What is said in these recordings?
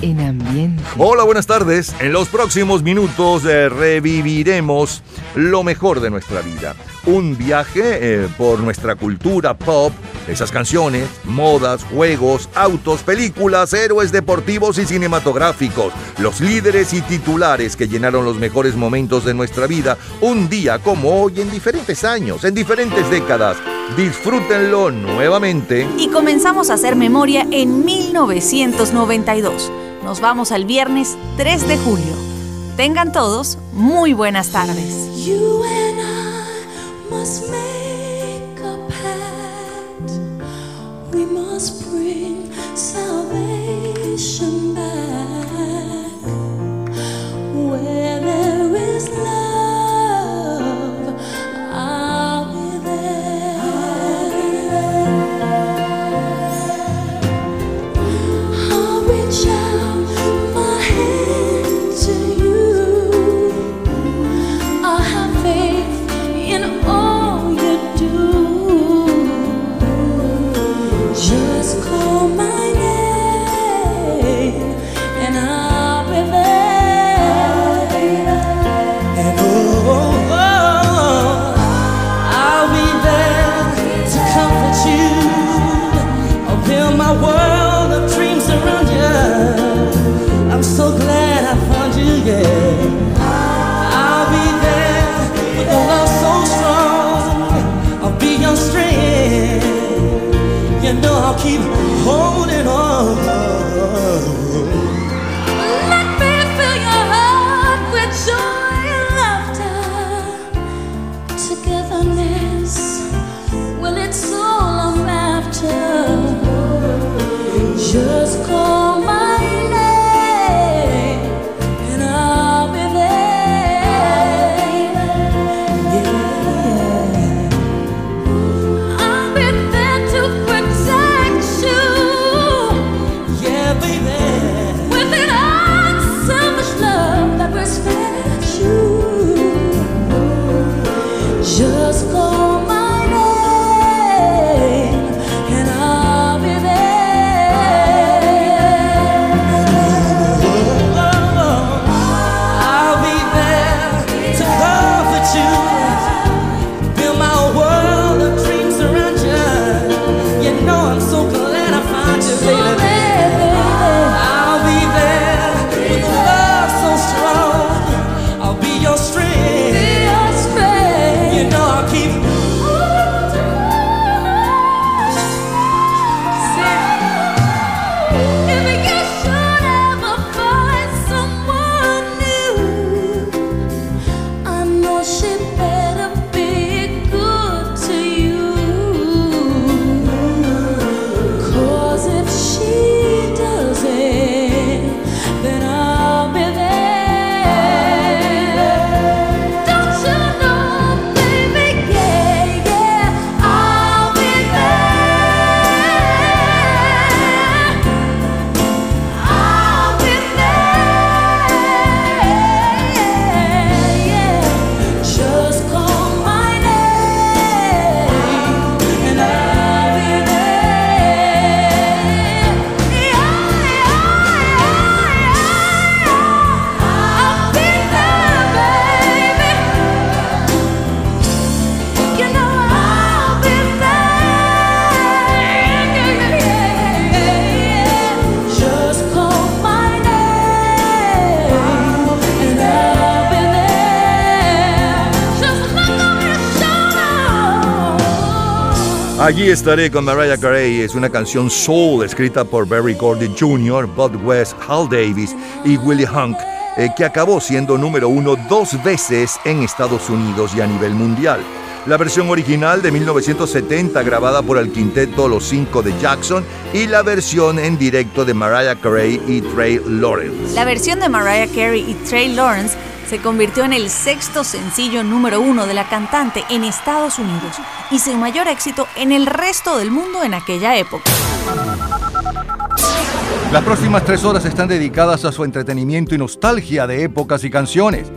En ambiente. Hola, buenas tardes. En los próximos minutos eh, reviviremos lo mejor de nuestra vida. Un viaje eh, por nuestra cultura pop, esas canciones, modas, juegos, autos, películas, héroes deportivos y cinematográficos, los líderes y titulares que llenaron los mejores momentos de nuestra vida, un día como hoy en diferentes años, en diferentes décadas. Disfrútenlo nuevamente. Y comenzamos a hacer memoria en 1992. Nos vamos al viernes 3 de julio. Tengan todos muy buenas tardes. ocean back where there is love. Allí estaré con Mariah Carey. Es una canción soul escrita por Barry Gordy Jr., Bud West, Hal Davis y Willie Hunk, eh, que acabó siendo número uno dos veces en Estados Unidos y a nivel mundial. La versión original de 1970 grabada por el quinteto Los Cinco de Jackson y la versión en directo de Mariah Carey y Trey Lawrence. La versión de Mariah Carey y Trey Lawrence se convirtió en el sexto sencillo número uno de la cantante en Estados Unidos y su mayor éxito en el resto del mundo en aquella época. Las próximas tres horas están dedicadas a su entretenimiento y nostalgia de épocas y canciones.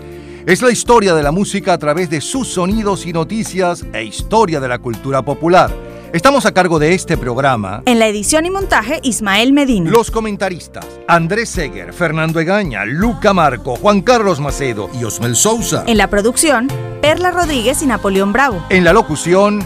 Es la historia de la música a través de sus sonidos y noticias e historia de la cultura popular. Estamos a cargo de este programa. En la edición y montaje, Ismael Medina. Los comentaristas, Andrés Seger, Fernando Egaña, Luca Marco, Juan Carlos Macedo y Osmel Sousa. En la producción, Perla Rodríguez y Napoleón Bravo. En la locución,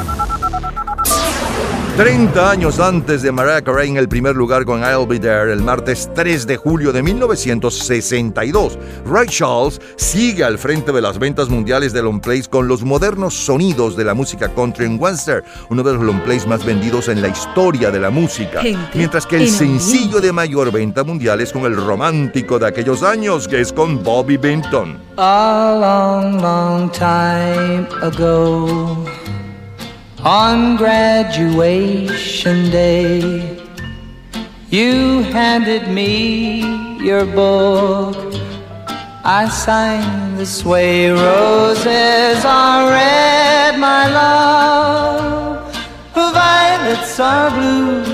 30 años antes de Mariah Carey en el primer lugar con I'll Be There el martes 3 de julio de 1962. Ray Charles sigue al frente de las ventas mundiales de long plays con los modernos sonidos de la música country en western, uno de los long plays más vendidos en la historia de la música. Mientras que el sencillo de mayor venta mundial es con el romántico de aquellos años, que es con Bobby Benton. A long, long time ago. On graduation day, you handed me your book. I signed this way roses are red, my love, violets are blue.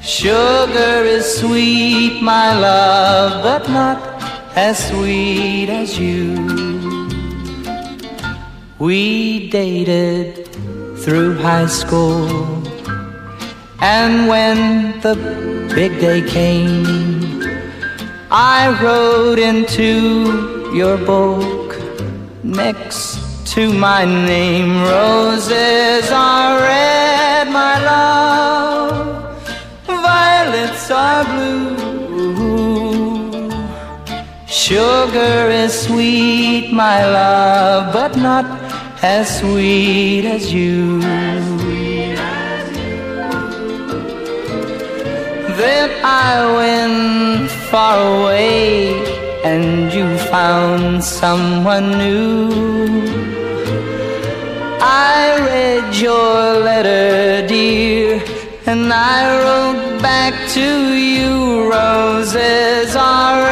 Sugar is sweet, my love, but not as sweet as you. We dated through high school, and when the big day came, I wrote into your book next to my name. Roses are red, my love, violets are blue. Sugar is sweet, my love, but not as sweet as you. Then I went far away and you found someone new. I read your letter, dear, and I wrote back to you. Roses are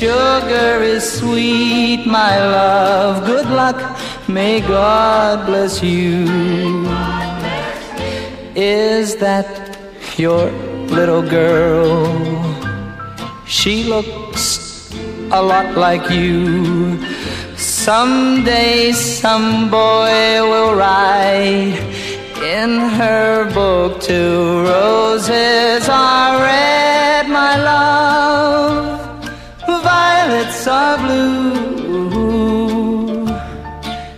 Sugar is sweet, my love. Good luck, may God bless you. Is that your little girl? She looks a lot like you. Someday some boy will write in her book two roses are red, my love are blue.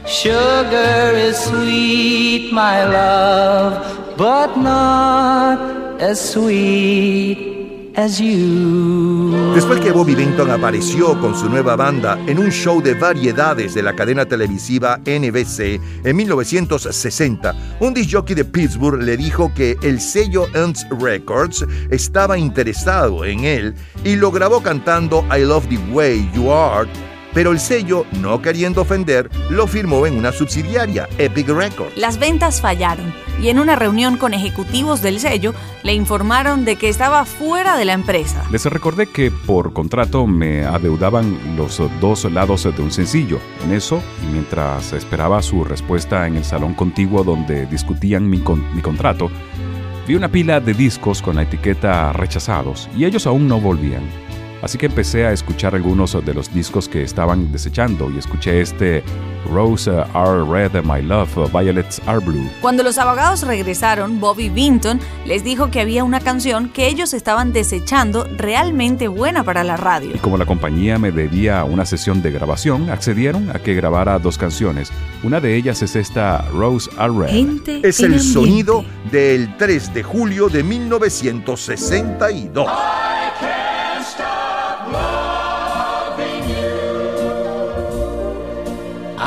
Sugar is sweet, my love, but not as sweet Después que Bobby Benton apareció con su nueva banda en un show de variedades de la cadena televisiva NBC en 1960, un disc de Pittsburgh le dijo que el sello Ernst Records estaba interesado en él y lo grabó cantando I Love the Way You Are pero el sello, no queriendo ofender, lo firmó en una subsidiaria, Epic Records. Las ventas fallaron y en una reunión con ejecutivos del sello le informaron de que estaba fuera de la empresa. Les recordé que por contrato me adeudaban los dos lados de un sencillo. En eso, y mientras esperaba su respuesta en el salón contiguo donde discutían mi, mi contrato, vi una pila de discos con la etiqueta rechazados y ellos aún no volvían. Así que empecé a escuchar algunos de los discos que estaban desechando y escuché este Rose Are Red, My Love, Violets Are Blue. Cuando los abogados regresaron, Bobby Vinton les dijo que había una canción que ellos estaban desechando realmente buena para la radio. Y como la compañía me debía una sesión de grabación, accedieron a que grabara dos canciones. Una de ellas es esta Rose Are Red. es el sonido del 3 de julio de 1962.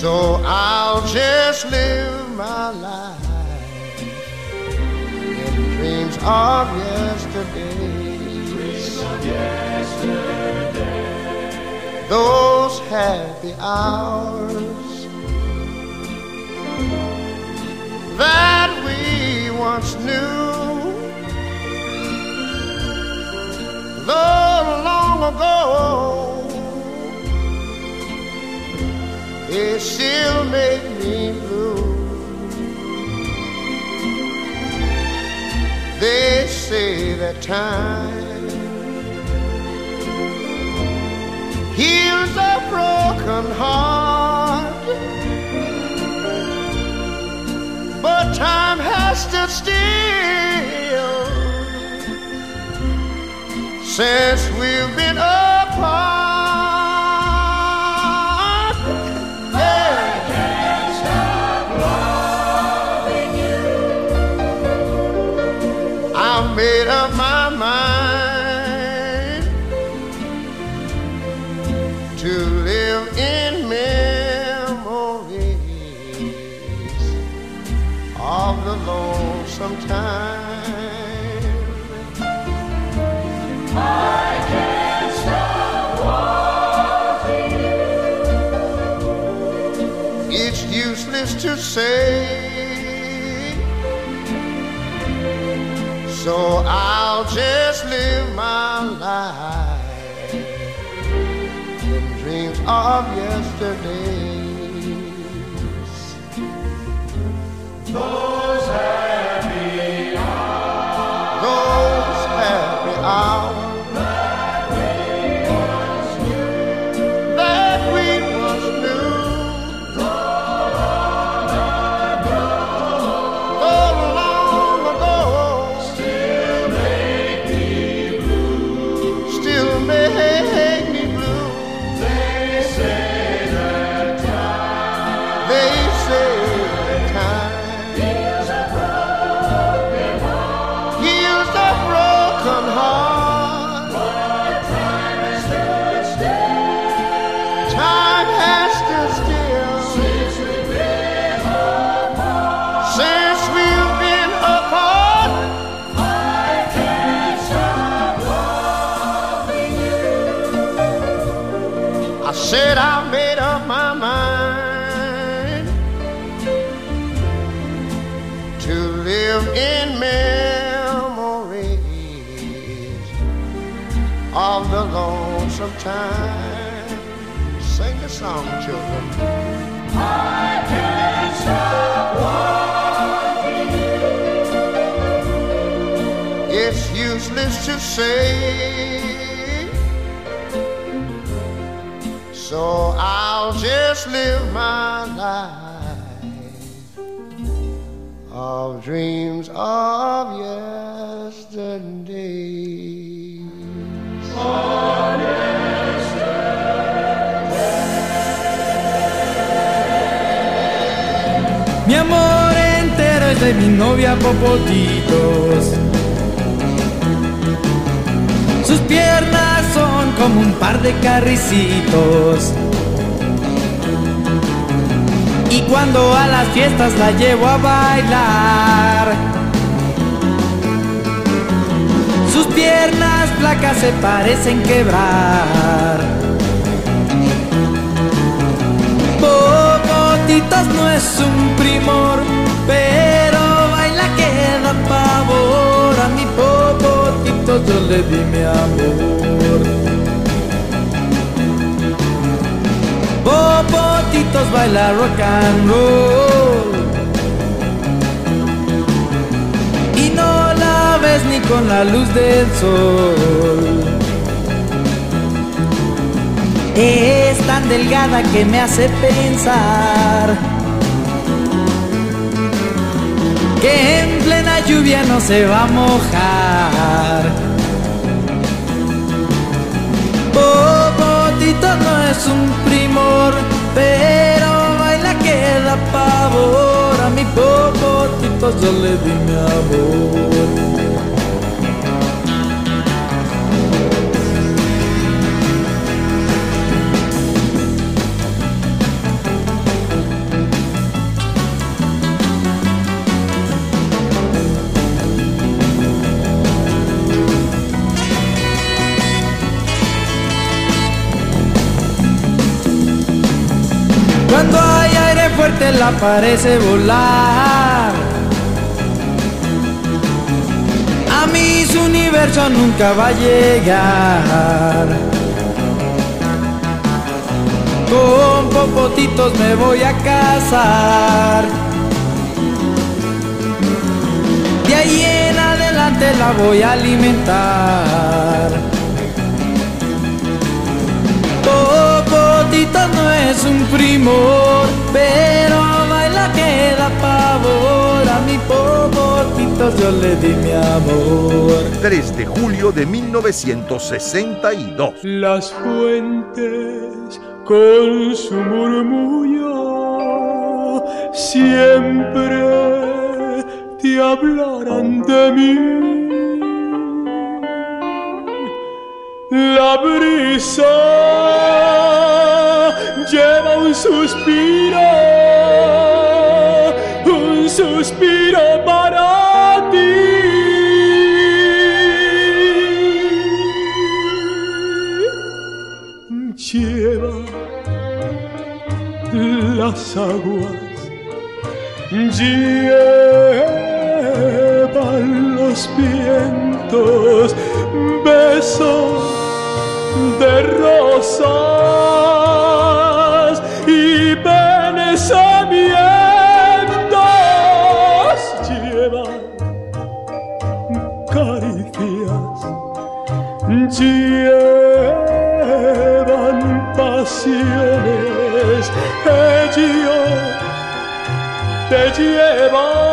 so I'll just live my life in dreams of yesterday. Those happy hours that we once knew. Though long ago, it still make me blue. They say that time heals a broken heart, but time has stood still since we've been apart. Say. So I'll just live my life in dreams of yesterdays. Those said I made up my mind to live in memories of the lonesome time. Sing the song, children. I can't stop you. It's useless to say. I'll just live my life of dreams of. Mi amor entero es de mi novia Popotitos. Sus piernas son como un par de carricitos. Cuando a las fiestas la llevo a bailar, sus piernas flacas se parecen quebrar. Popotitos no es un primor, pero baila que da pavor. A mi Popotitos yo le di mi amor. Popotitos baila rock and roll. Y no la ves ni con la luz del sol. Es tan delgada que me hace pensar que en plena lluvia no se va a mojar. No es un primor, pero baila que da pavor. A mi popotito yo le di mi amor. Cuando hay aire fuerte la parece volar. A mí su universo nunca va a llegar. Con popotitos me voy a casar. De ahí en adelante la voy a alimentar. No es un primor, pero baila que da pavor. A mi popotito yo le di mi amor. 3 de julio de 1962. Las fuentes con su murmullo siempre te hablarán de mí. La brisa lleva un suspiro, un suspiro para ti. Lleva las aguas, llevan los vientos, besos de rosas y pensamientos llevan caricias, llevan pasiones, ellos te llevan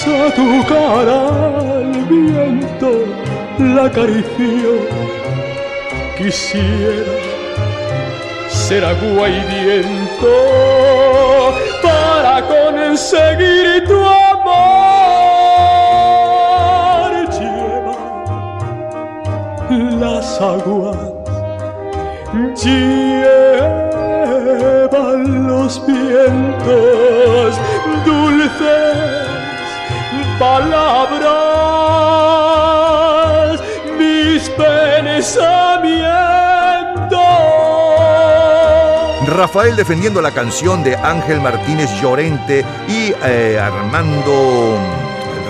besa tu cara al viento, la acarició, quisiera ser agua y viento para conseguir tu amor. Lleva las aguas, llevan los vientos, dulces palabras, mis pensamientos. Rafael defendiendo la canción de Ángel Martínez Llorente y eh, Armando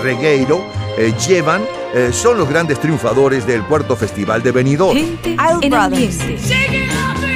Regueiro eh, llevan eh, son los grandes triunfadores del cuarto festival de Benidorm. Gente Isle en Brothers. ambiente.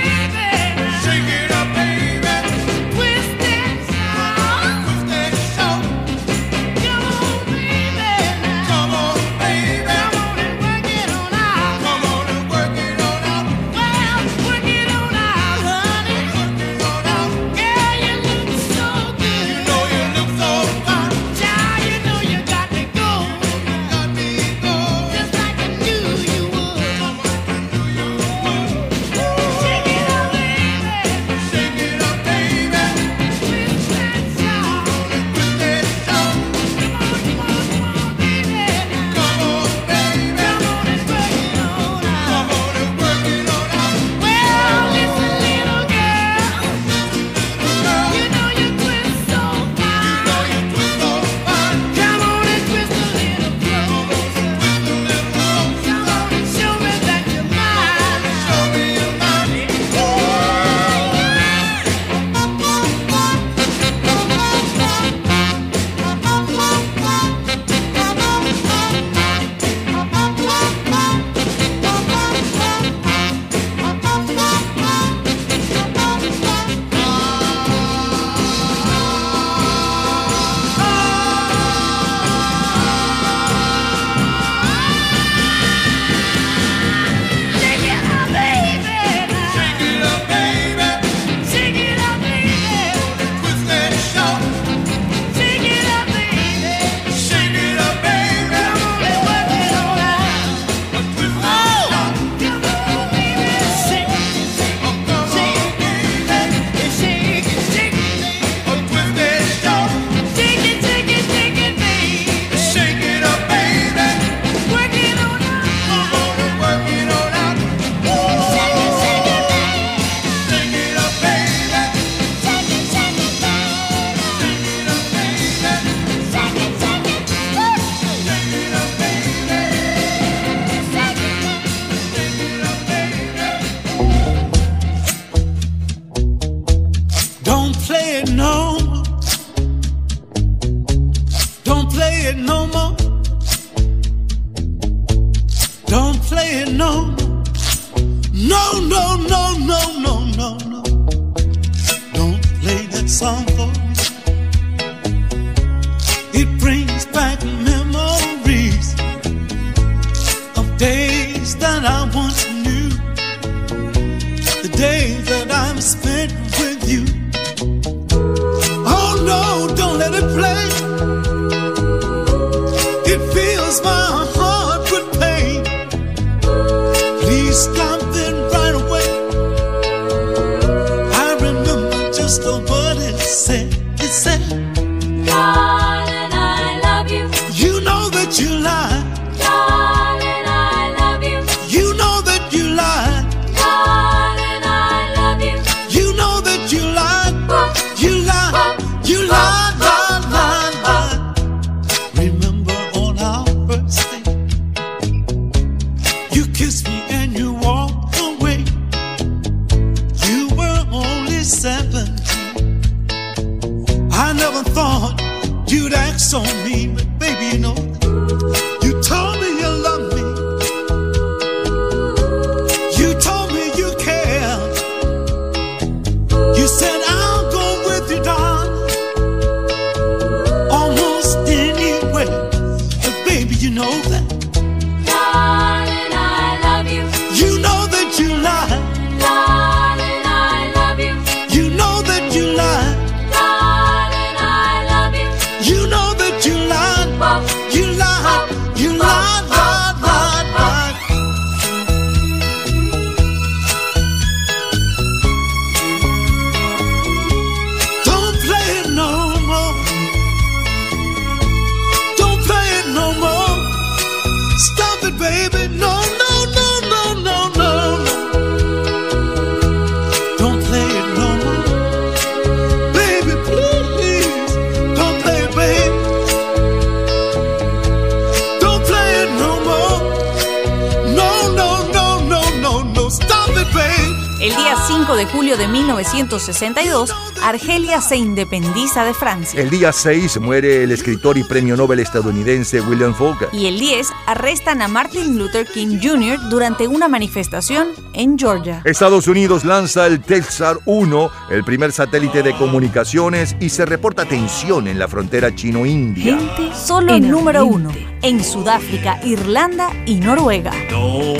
1962, Argelia se independiza de Francia. El día 6 muere el escritor y premio Nobel estadounidense William Faulkner. Y el 10 arrestan a Martin Luther King Jr. durante una manifestación en Georgia. Estados Unidos lanza el Telsar 1, el primer satélite de comunicaciones, y se reporta tensión en la frontera chino-india. Gente solo en el número 1 en Sudáfrica, Irlanda y Noruega. No,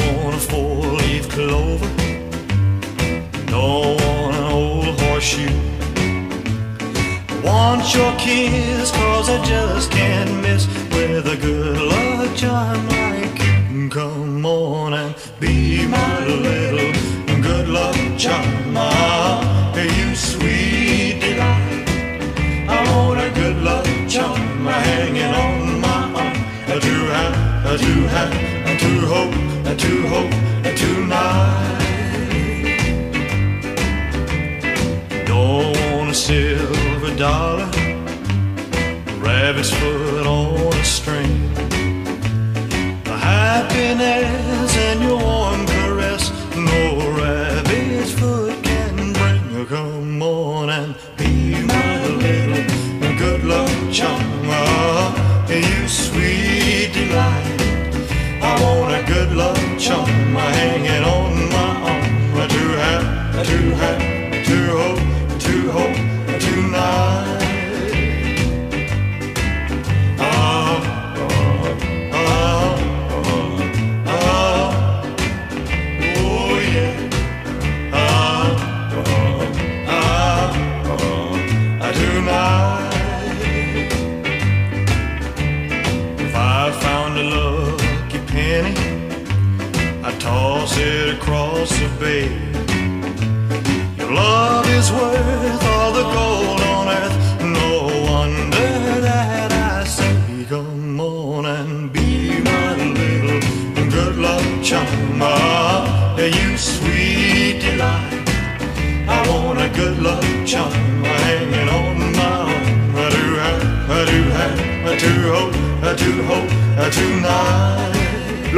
horseshoe. Want your kiss, cause I just can't miss with a good luck charm like you. Come on and be my little good luck charm. Ah, you sweet delight. I want a good luck charm hanging on my arm. To have, to have, to hope, to hope, tonight. dollar, rabbit's foot on a string. The happiness in your warmth.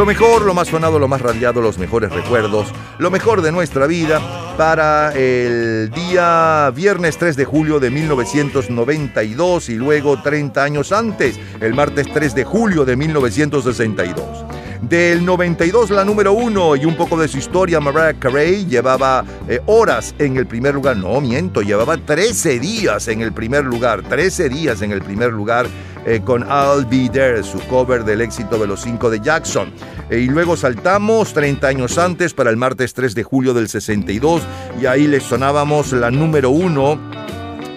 Mejor, lo más sonado, lo más radiado, los mejores recuerdos, lo mejor de nuestra vida para el día viernes 3 de julio de 1992 y luego 30 años antes, el martes 3 de julio de 1962. Del 92 la número uno y un poco de su historia, Mariah Carey llevaba eh, horas en el primer lugar, no miento, llevaba 13 días en el primer lugar, 13 días en el primer lugar eh, con I'll Be There, su cover del éxito de los cinco de Jackson. Eh, y luego saltamos 30 años antes para el martes 3 de julio del 62 y ahí le sonábamos la número uno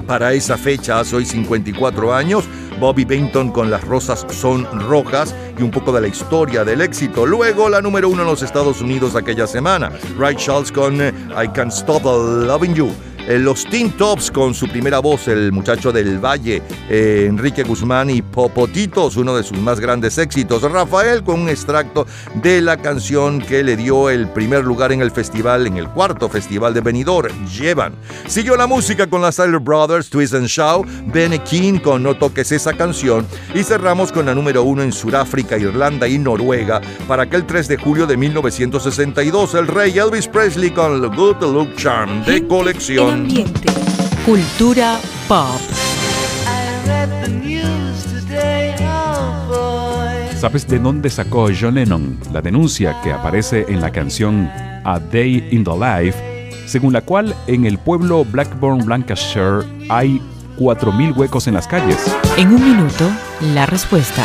para esa fecha, hace hoy 54 años, Bobby Benton con Las Rosas Son Rojas y un poco de la historia del éxito. Luego la número uno en los Estados Unidos aquella semana, Ray Charles con eh, I Can't Stop Loving You. Eh, Los Teen Tops con su primera voz, el muchacho del Valle, eh, Enrique Guzmán y Popotitos, uno de sus más grandes éxitos. Rafael con un extracto de la canción que le dio el primer lugar en el festival, en el cuarto festival de Benidorm, Llevan. Siguió la música con las Tyler Brothers, Twist and Shout, Benny King con No toques esa canción y cerramos con la número uno en Sudáfrica, Irlanda y Noruega para aquel 3 de julio de 1962, el rey Elvis Presley con The Good Look Charm de colección. Ambiente. Cultura pop. ¿Sabes de dónde sacó John Lennon la denuncia que aparece en la canción A Day in the Life, según la cual en el pueblo Blackburn, Lancashire, hay 4.000 huecos en las calles? En un minuto, la respuesta.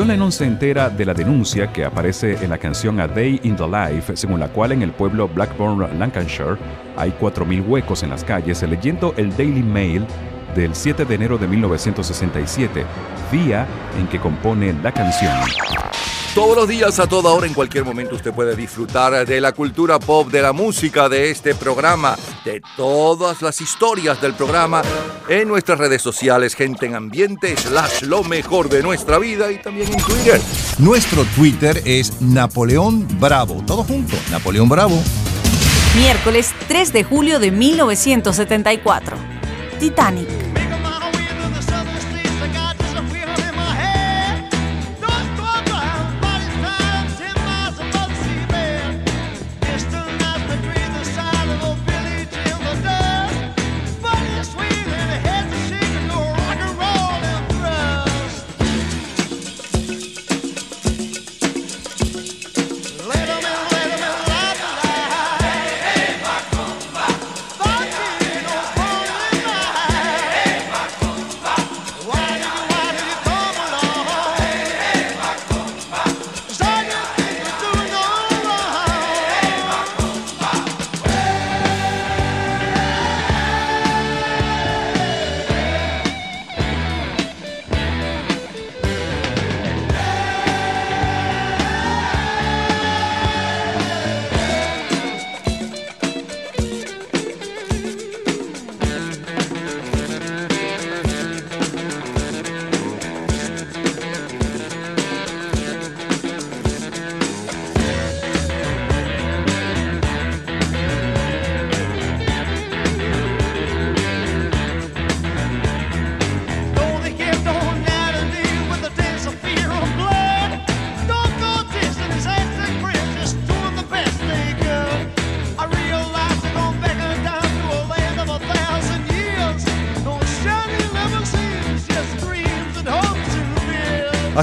John Lennon se entera de la denuncia que aparece en la canción A Day in the Life, según la cual en el pueblo Blackburn, Lancashire, hay 4.000 huecos en las calles, leyendo el Daily Mail del 7 de enero de 1967, día en que compone la canción. Todos los días, a toda hora, en cualquier momento, usted puede disfrutar de la cultura pop, de la música, de este programa, de todas las historias del programa en nuestras redes sociales, gente en ambiente, slash lo mejor de nuestra vida y también en Twitter. Nuestro Twitter es Napoleón Bravo. Todo junto, Napoleón Bravo. Miércoles 3 de julio de 1974. Titanic.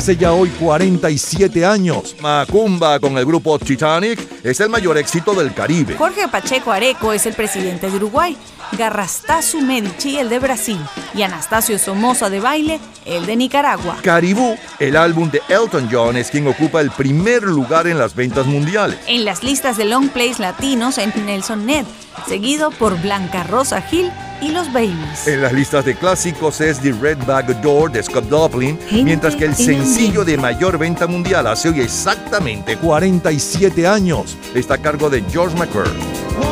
Hace ya hoy 47 años, Macumba con el grupo Titanic es el mayor éxito del Caribe. Jorge Pacheco Areco es el presidente de Uruguay, Garrastazu Medici el de Brasil y Anastasio Somoza de Baile el de Nicaragua. Caribú, el álbum de Elton John, es quien ocupa el primer lugar en las ventas mundiales. En las listas de long plays latinos en Nelson Net, seguido por Blanca Rosa Gil y los Babies. En las listas de clásicos es The Red Bag Door de Scott Joplin, mientras que el en sencillo de mayor venta mundial hace hoy exactamente 47 años está a cargo de George McCurry.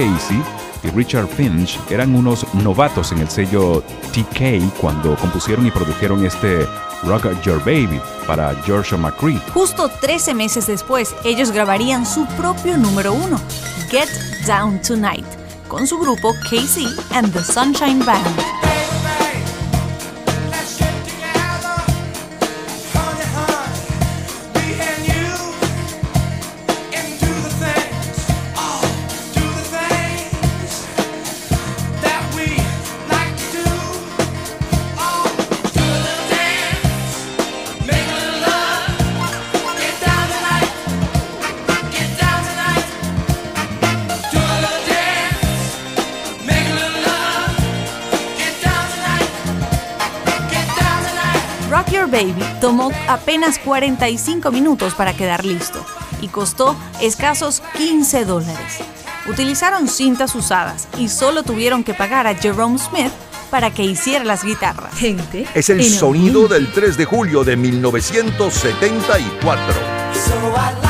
Casey y Richard Finch eran unos novatos en el sello TK cuando compusieron y produjeron este Rock Your Baby para George McCree. Justo 13 meses después, ellos grabarían su propio número uno, Get Down Tonight, con su grupo Casey and the Sunshine Band. Tomó apenas 45 minutos para quedar listo y costó escasos 15 dólares. Utilizaron cintas usadas y solo tuvieron que pagar a Jerome Smith para que hiciera las guitarras. Gente Es el sonido del 3 de julio de 1974.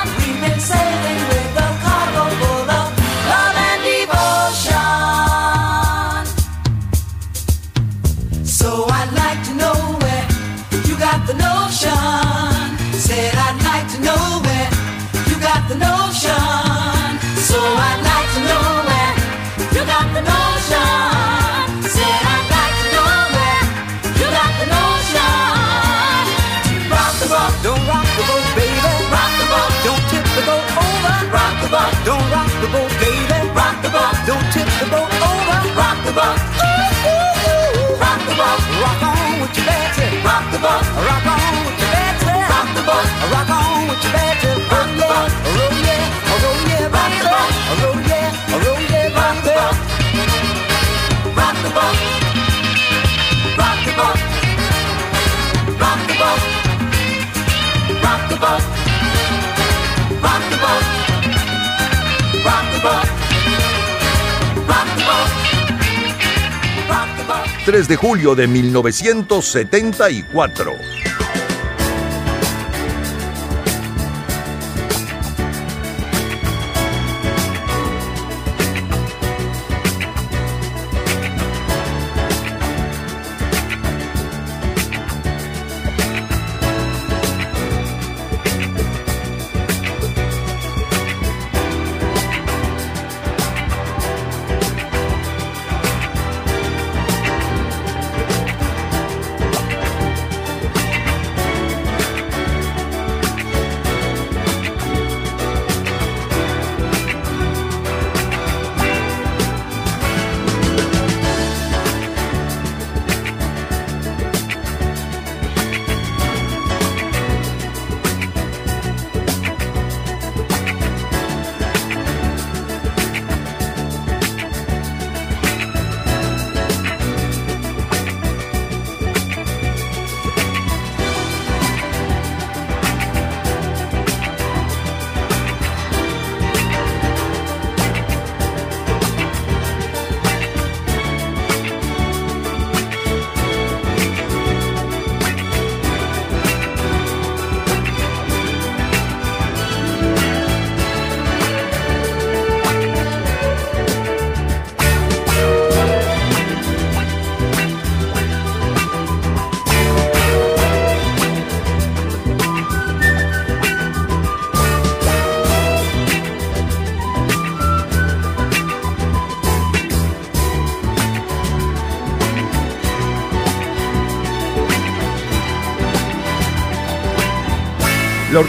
The boat oh, over. Rock the boat, ooh, ooh, ooh. rock the boat, rock on with your bad tip. Rock the boat, rock on with your bad tip. Rock the boat, rock on with your bad tip. Rock the boat, roll yeah, roll yeah, rock the boat, roll yeah, roll yeah, rock the boat. Rock the boat, rock the boat, rock the boat, rock the boat, 3 de julio de 1974.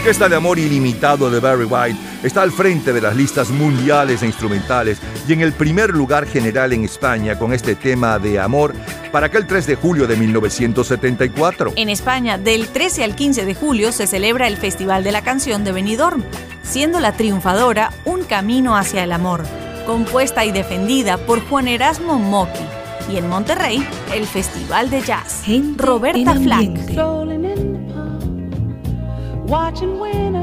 Orquesta de Amor Ilimitado de Barry White está al frente de las listas mundiales e instrumentales y en el primer lugar general en España con este tema de amor para aquel 3 de julio de 1974. En España, del 13 al 15 de julio se celebra el Festival de la Canción de Benidorm, siendo la triunfadora Un Camino hacia el Amor, compuesta y defendida por Juan Erasmo Mocky. Y en Monterrey, el Festival de Jazz. Roberta Flack. watching when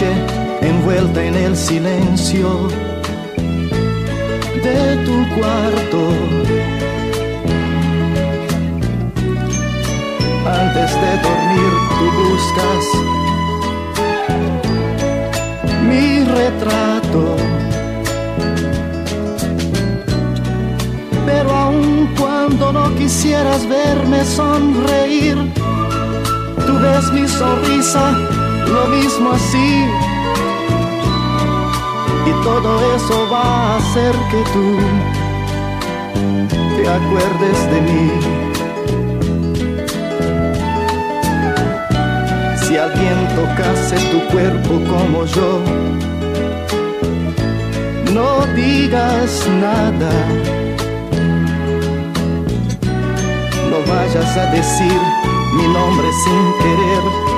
Envuelta en el silencio de tu cuarto. Antes de dormir tú buscas mi retrato. Pero aun cuando no quisieras verme sonreír, tú ves mi sonrisa lo mismo así. Y todo eso va a hacer que tú te acuerdes de mí. Si alguien tocase tu cuerpo como yo, no digas nada. No vayas a decir mi nombre sin querer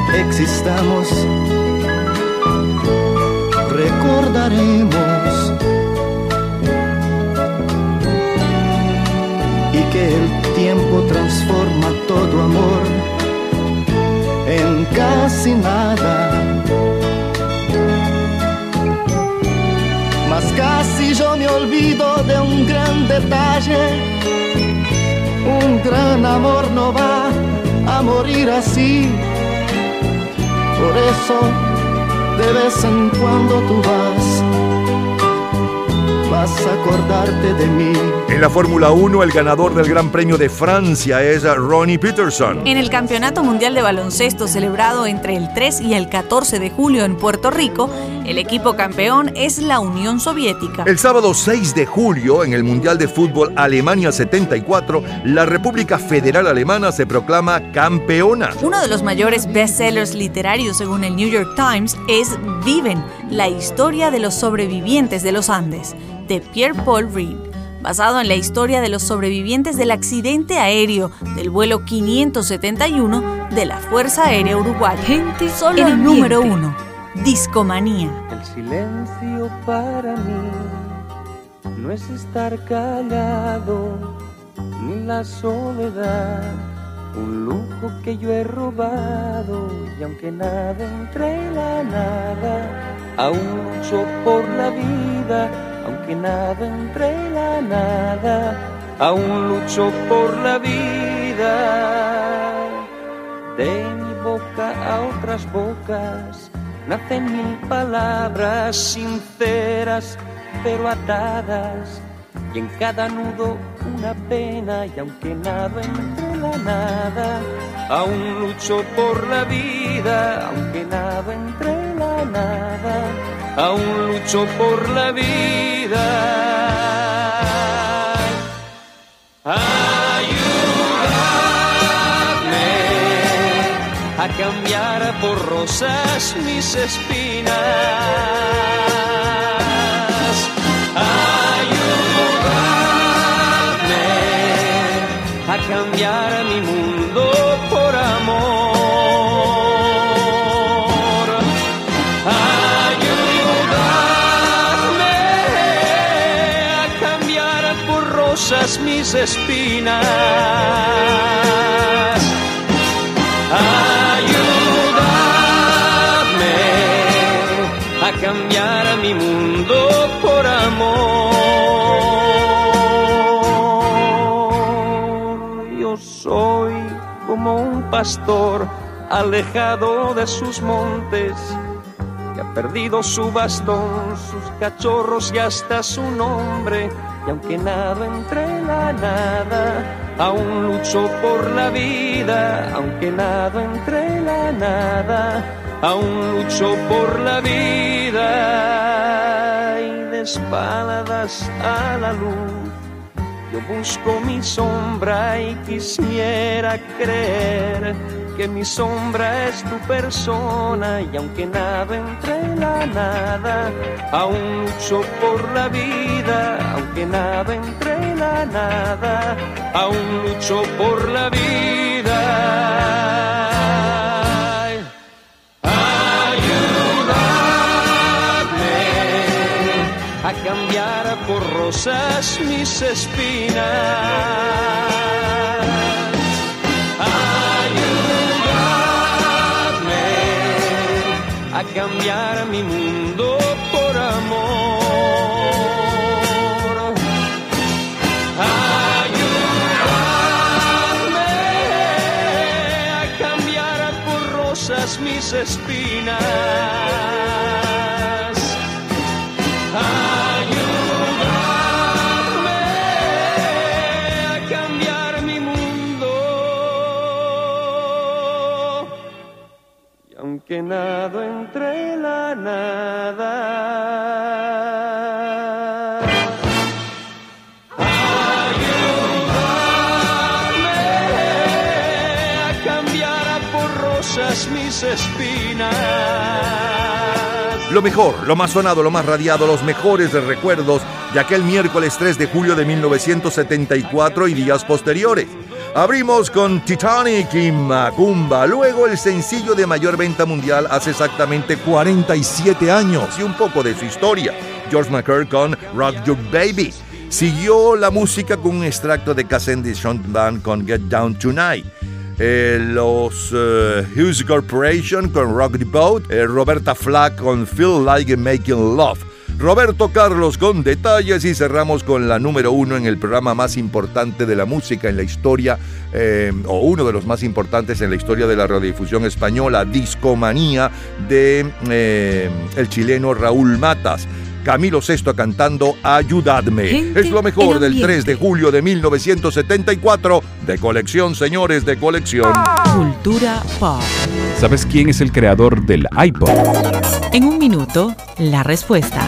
existamos, recordaremos y que el tiempo transforma todo amor en casi nada. Mas casi yo me olvido de un gran detalle. Un gran amor no va a morir así. Por eso de vez en cuando tú vas, vas a acordarte de mí. En la Fórmula 1, el ganador del Gran Premio de Francia es Ronnie Peterson. En el Campeonato Mundial de Baloncesto celebrado entre el 3 y el 14 de julio en Puerto Rico, el equipo campeón es la Unión Soviética. El sábado 6 de julio, en el Mundial de Fútbol Alemania 74, la República Federal Alemana se proclama campeona. Uno de los mayores bestsellers literarios según el New York Times es Viven, la historia de los sobrevivientes de los Andes, de Pierre Paul Reed basado en la historia de los sobrevivientes del accidente aéreo del vuelo 571 de la Fuerza Aérea Uruguaya. Gente Solo en el ambiente. número uno. Discomanía. El silencio para mí. No es estar callado, ni la soledad, un lujo que yo he robado, y aunque nada entre la nada, aún lucho por la vida, aunque nada entre la nada, aún lucho por la vida. De mi boca a otras bocas nacen mil palabras sinceras pero atadas y en cada nudo una pena y aunque nado entre la nada aún lucho por la vida aunque nado entre la nada aún lucho por la vida. Ayúdame a cambiar por rosas mis espinas ayúdame a cambiar mi mundo por amor. Ayúdame a cambiar por rosas mis espinas. Pastor alejado de sus montes que ha perdido su bastón, sus cachorros y hasta su nombre. Y aunque nada entre la nada, aún lucho por la vida. Aunque nada entre la nada, aún lucho por la vida. Y de espaldas a la luz, yo busco mi sombra y quisiera creer que mi sombra es tu persona y aunque nada entre la nada, aún lucho por la vida, aunque nada entre la nada, aún lucho por la vida. Ayúdame a cambiar por rosas mis espinas. Ayúdame a cambiar mi mundo por amor. Ayúdame a cambiar por rosas mis espinas. Aunque nado entre la nada. A cambiar por rosas mis espinas. Lo mejor, lo más sonado, lo más radiado, los mejores recuerdos de aquel miércoles 3 de julio de 1974 y días posteriores. Abrimos con Titanic y Macumba, luego el sencillo de mayor venta mundial hace exactamente 47 años y un poco de su historia. George McCurry con Rock Your Baby. Siguió la música con un extracto de Cassandra Shunt Band con Get Down Tonight. Eh, los eh, Hughes Corporation con Rock the Boat, eh, Roberta Flack con Feel Like Making Love, Roberto Carlos con detalles y cerramos con la número uno en el programa más importante de la música en la historia, eh, o uno de los más importantes en la historia de la radiodifusión española, Discomanía de eh, el chileno Raúl Matas. Camilo Sesto cantando Ayudadme. Gente es lo mejor del 3 ambiente. de julio de 1974 de colección, señores, de colección. Cultura pop. ¿Sabes quién es el creador del iPod? En un minuto, la respuesta.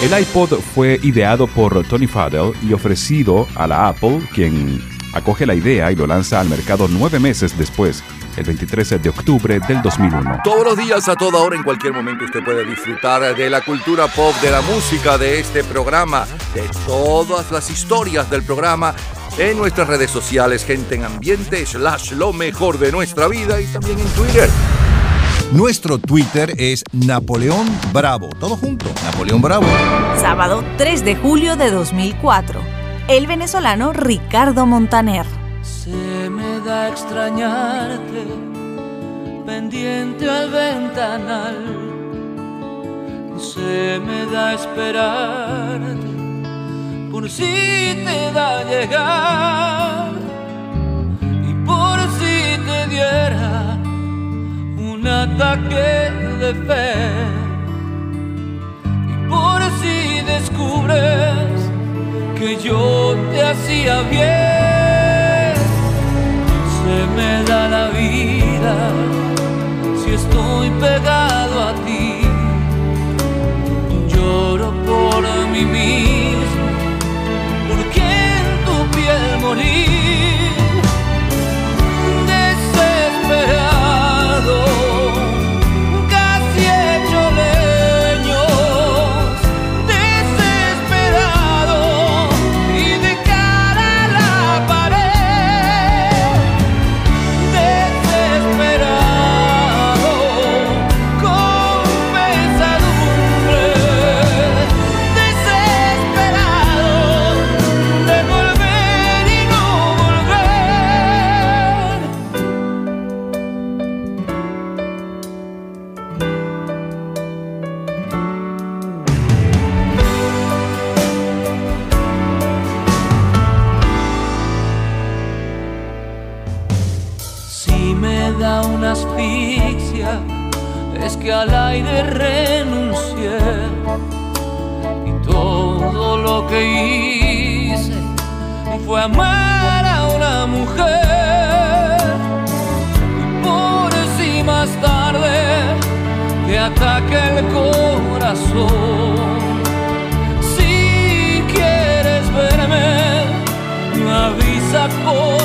El iPod fue ideado por Tony Fadell y ofrecido a la Apple, quien acoge la idea y lo lanza al mercado nueve meses después, el 23 de octubre del 2001. Todos los días, a toda hora, en cualquier momento, usted puede disfrutar de la cultura pop, de la música, de este programa, de todas las historias del programa en nuestras redes sociales, gente en ambiente, slash lo mejor de nuestra vida y también en Twitter. Nuestro Twitter es Napoleón Bravo. Todo junto, Napoleón Bravo. Sábado 3 de julio de 2004. El venezolano Ricardo Montaner. Se me da extrañarte, pendiente al ventanal. Se me da esperarte, por si te da llegar. Y por si te diera un ataque de fe. Y por si descubres que yo te hacía bien, se me da la vida si estoy pegado a ti. Lloro por mí mismo, porque en tu piel morí. Al aire renuncié. Y todo lo que hice fue amar a una mujer. Y por si más tarde te ataque el corazón. Si quieres verme, avisa por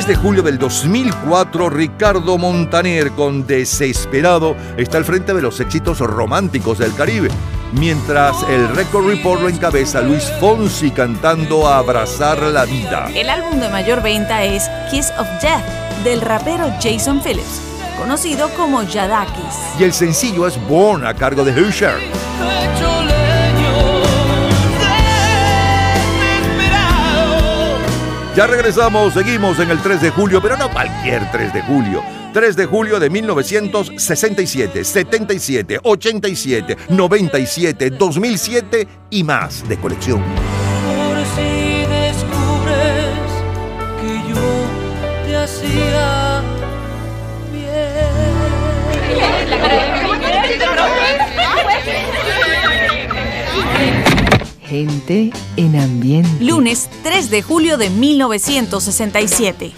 3 de julio del 2004, Ricardo Montaner, con Desesperado, está al frente de los éxitos románticos del Caribe. Mientras el Record Report lo encabeza Luis Fonsi cantando Abrazar la Vida. El álbum de mayor venta es Kiss of Death del rapero Jason Phillips, conocido como Yadakis. Y el sencillo es Born a cargo de Usher. Ya regresamos, seguimos en el 3 de julio, pero no cualquier 3 de julio. 3 de julio de 1967, 77, 87, 97, 2007 y más de colección. Por si descubres que yo te hacía Gente en ambiente. Lunes 3 de julio de 1967.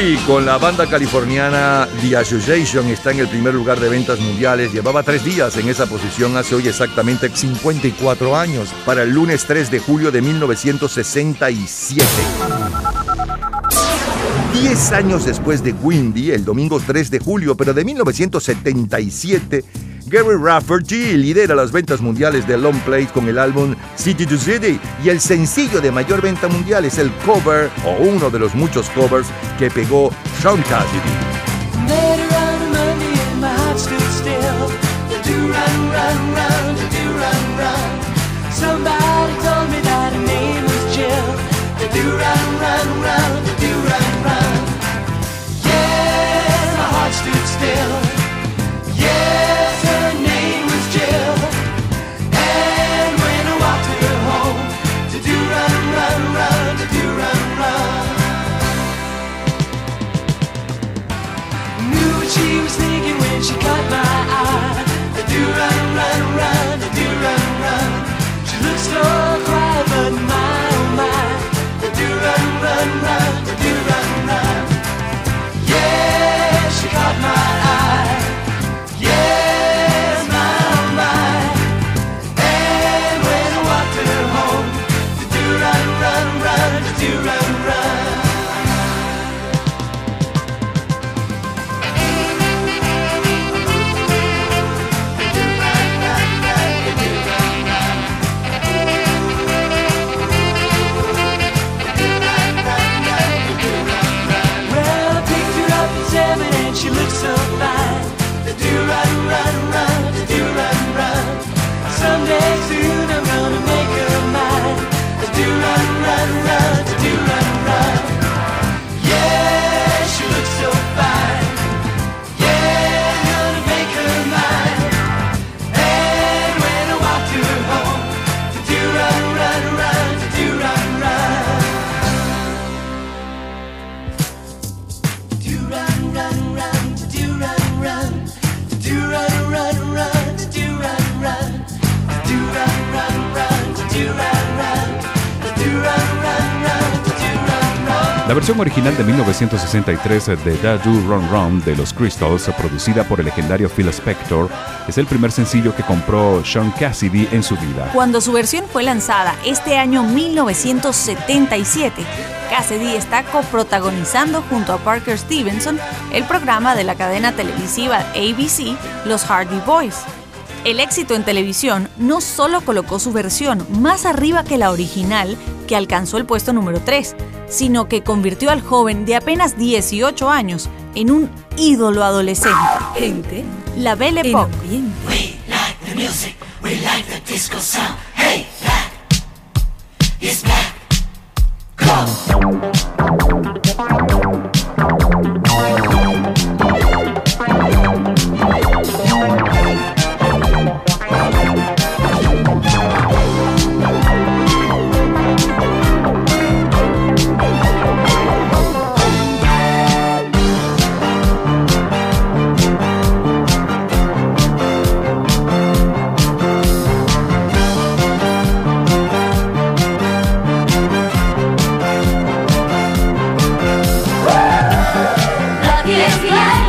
Windy con la banda californiana The Association está en el primer lugar de ventas mundiales. Llevaba tres días en esa posición hace hoy exactamente 54 años, para el lunes 3 de julio de 1967. Diez años después de Windy, el domingo 3 de julio, pero de 1977, Gary Rafferty lidera las ventas mundiales de long play con el álbum City to City y el sencillo de mayor venta mundial es el cover o uno de los muchos covers que pegó Sean Cassidy. La versión original de 1963 de Da Do Run Run de los Crystals, producida por el legendario Phil Spector, es el primer sencillo que compró Sean Cassidy en su vida. Cuando su versión fue lanzada este año 1977, Cassidy está coprotagonizando junto a Parker Stevenson el programa de la cadena televisiva ABC, Los Hardy Boys. El éxito en televisión no solo colocó su versión más arriba que la original, que alcanzó el puesto número 3, sino que convirtió al joven de apenas 18 años en un ídolo adolescente. Gente, la Belle Époque. The music, we like the disco sound. Hey, back, it's back. Si Yes, yes.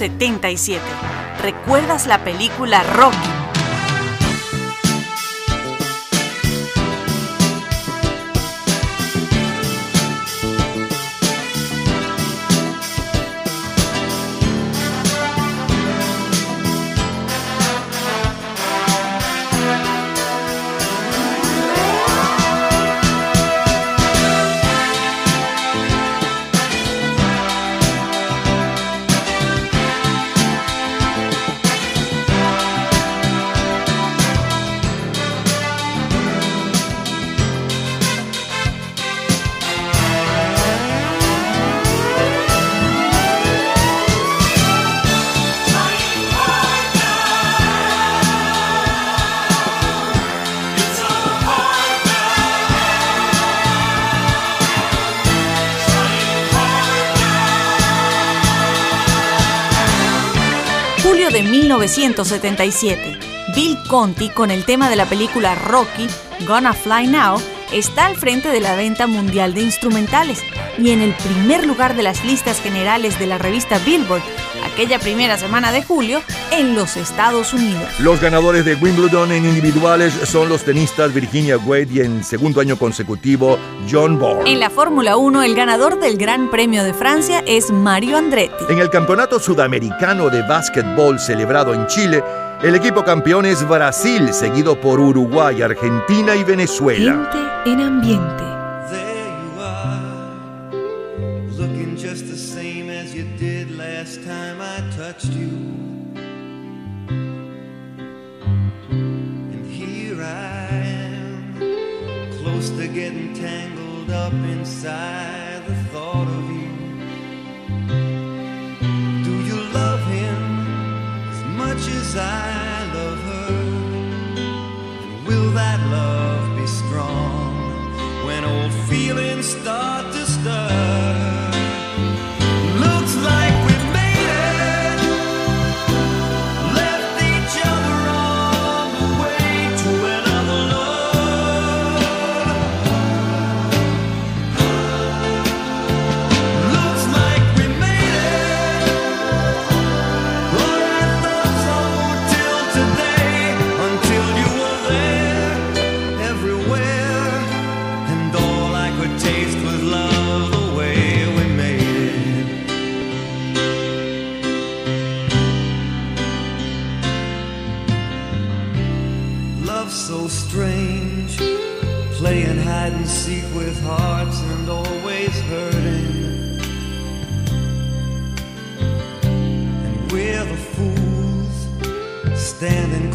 1977. ¿Recuerdas la película Rocky? 1977. Bill Conti, con el tema de la película Rocky, Gonna Fly Now, está al frente de la venta mundial de instrumentales y en el primer lugar de las listas generales de la revista Billboard aquella primera semana de julio en los Estados Unidos. Los ganadores de Wimbledon en individuales son los tenistas Virginia Wade y en segundo año consecutivo John Bourne. En la Fórmula 1 el ganador del Gran Premio de Francia es Mario Andretti. En el Campeonato Sudamericano de Básquetbol celebrado en Chile, el equipo campeón es Brasil, seguido por Uruguay, Argentina y Venezuela. Gente en ambiente. Close to getting tangled up inside the thought of you.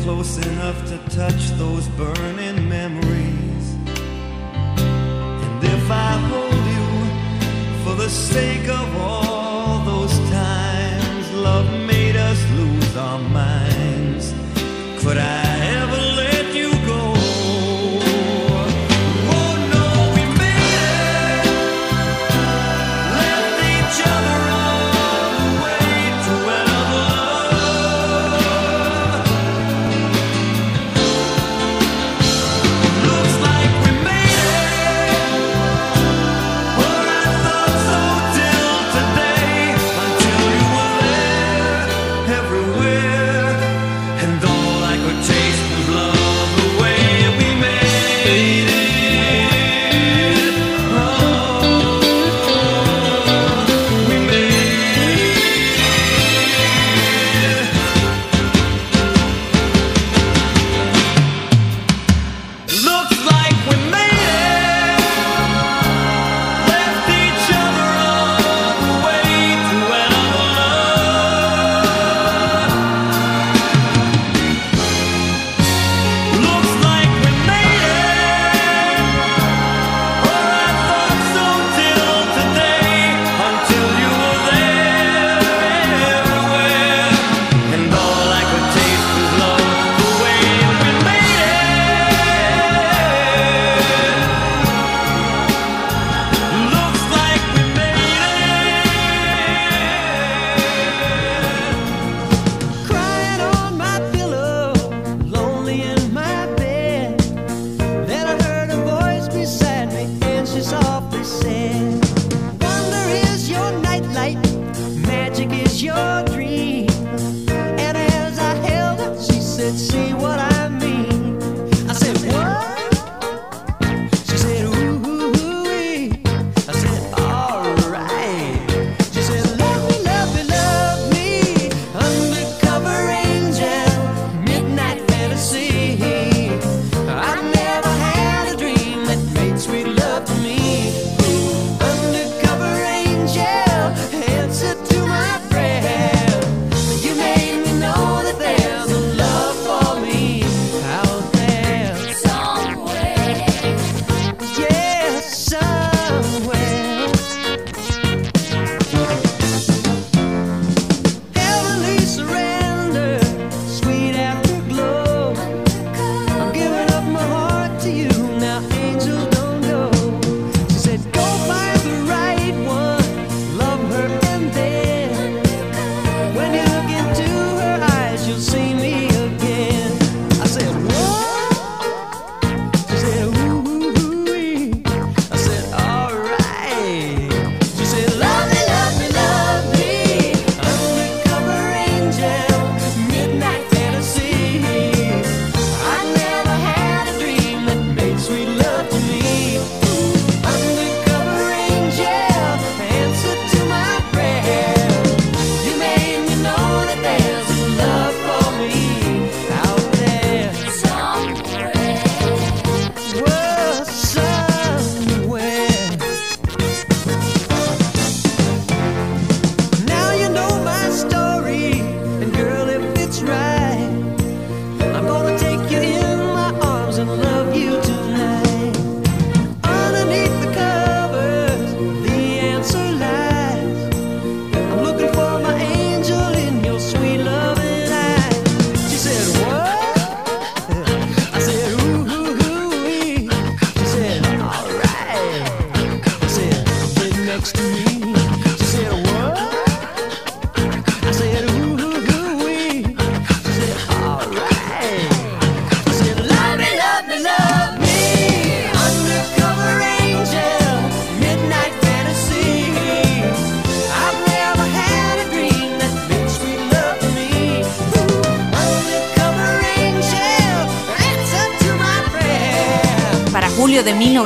Close enough to touch those burning memories. And if I hold you for the sake of all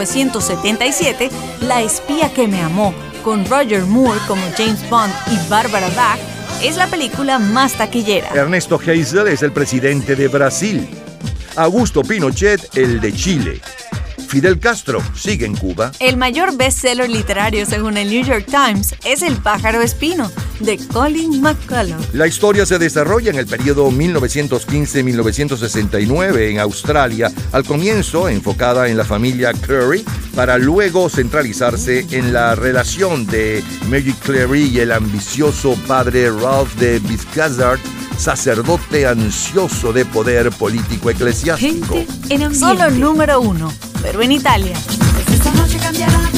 1977, La espía que me amó, con Roger Moore como James Bond y Barbara Bach, es la película más taquillera. Ernesto Geisel es el presidente de Brasil. Augusto Pinochet, el de Chile. Fidel Castro sigue en Cuba. El mayor bestseller literario según el New York Times es El pájaro espino, de Colin McCullough. La historia se desarrolla en el periodo 1915-1969 en Australia, al comienzo enfocada en la familia Clary, para luego centralizarse en la relación de Mary Clary y el ambicioso padre Ralph de Biscazard, sacerdote ansioso de poder político eclesiástico. Solo número uno, pero en Italia. Esta noche cambiará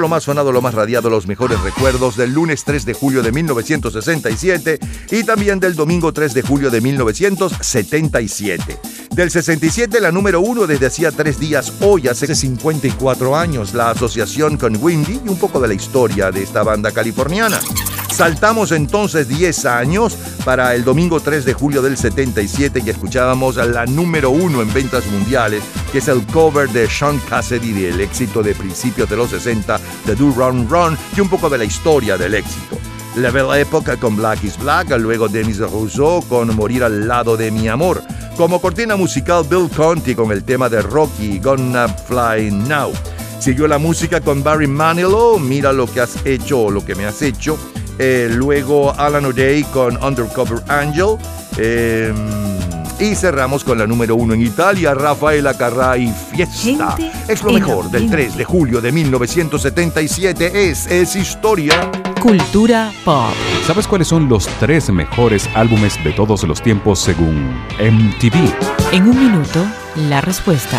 Lo más sonado, lo más radiado, los mejores recuerdos del lunes 3 de julio de 1967 y también del domingo 3 de julio de 1977. Del 67, la número uno desde hacía tres días, hoy hace 54 años, la asociación con Windy y un poco de la historia de esta banda californiana. Saltamos entonces 10 años para el domingo 3 de julio del 77 y escuchábamos la número uno en ventas mundiales, que es el cover de Sean Cassidy del éxito de principios de los 60 de Do Run Run y un poco de la historia del éxito. La Belle Época con Black is Black, luego Denis Rousseau con Morir al lado de mi amor. Como cortina musical Bill Conti con el tema de Rocky, Gonna Fly Now. Siguió la música con Barry Manilow, Mira lo que has hecho o lo que me has hecho. Eh, luego Alan O'Day con Undercover Angel. Eh, y cerramos con la número uno en Italia, Rafaela Carrà y Fiesta. Gente es lo mejor del ambiente. 3 de julio de 1977. Es, es historia. Cultura pop. ¿Sabes cuáles son los tres mejores álbumes de todos los tiempos según MTV? En un minuto, la respuesta.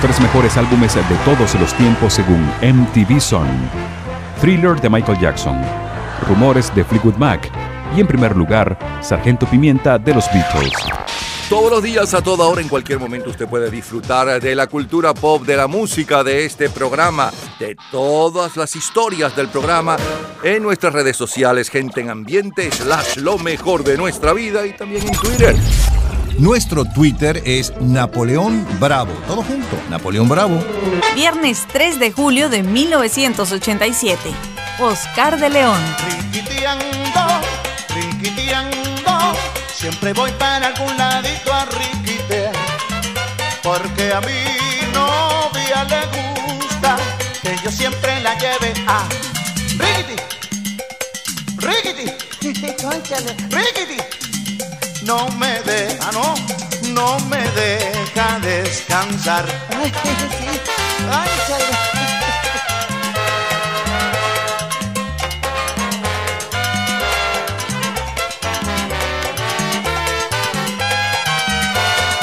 Tres mejores álbumes de todos los tiempos según MTV son Thriller de Michael Jackson, Rumores de Fleetwood Mac y en primer lugar Sargento Pimienta de los Beatles. Todos los días, a toda hora, en cualquier momento, usted puede disfrutar de la cultura pop, de la música, de este programa, de todas las historias del programa en nuestras redes sociales, gente en ambiente, slash lo mejor de nuestra vida y también en Twitter. Nuestro Twitter es Napoleón Bravo. Todo junto, Napoleón Bravo. Viernes 3 de julio de 1987. Oscar de León. Riquiteando, riquiteando, siempre voy para algún ladito a riquitear. Porque a mi novia le gusta que yo siempre la lleve a Riquiti, riquiti, riquiti. No me deja, no, me deja descansar. Ay, sí, cónchale.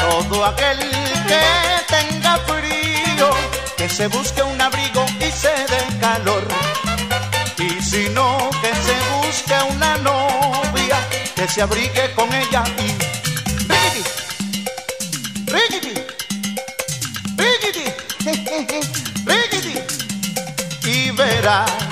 Todo aquel que tenga frío, que se busque un abrigo y se dé calor. Y si no, que se busque una novia, que se abrigue con ella y...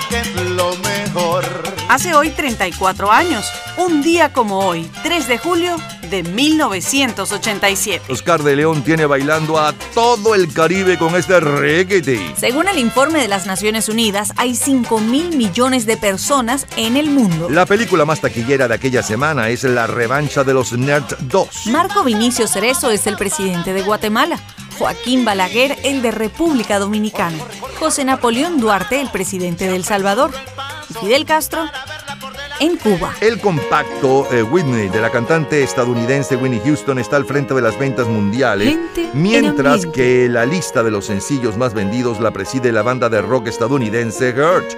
Que es lo mejor. Hace hoy 34 años, un día como hoy, 3 de julio de 1987. Oscar de León tiene bailando a todo el Caribe con este reggae. Según el informe de las Naciones Unidas, hay 5 mil millones de personas en el mundo. La película más taquillera de aquella semana es La revancha de los Nerds 2. Marco Vinicio Cerezo es el presidente de Guatemala. Joaquín Balaguer, el de República Dominicana. José Napoleón Duarte, el presidente de El Salvador. Y Fidel Castro, en Cuba. El compacto eh, Whitney de la cantante estadounidense Winnie Houston está al frente de las ventas mundiales, Gente mientras que la lista de los sencillos más vendidos la preside la banda de rock estadounidense Hurt.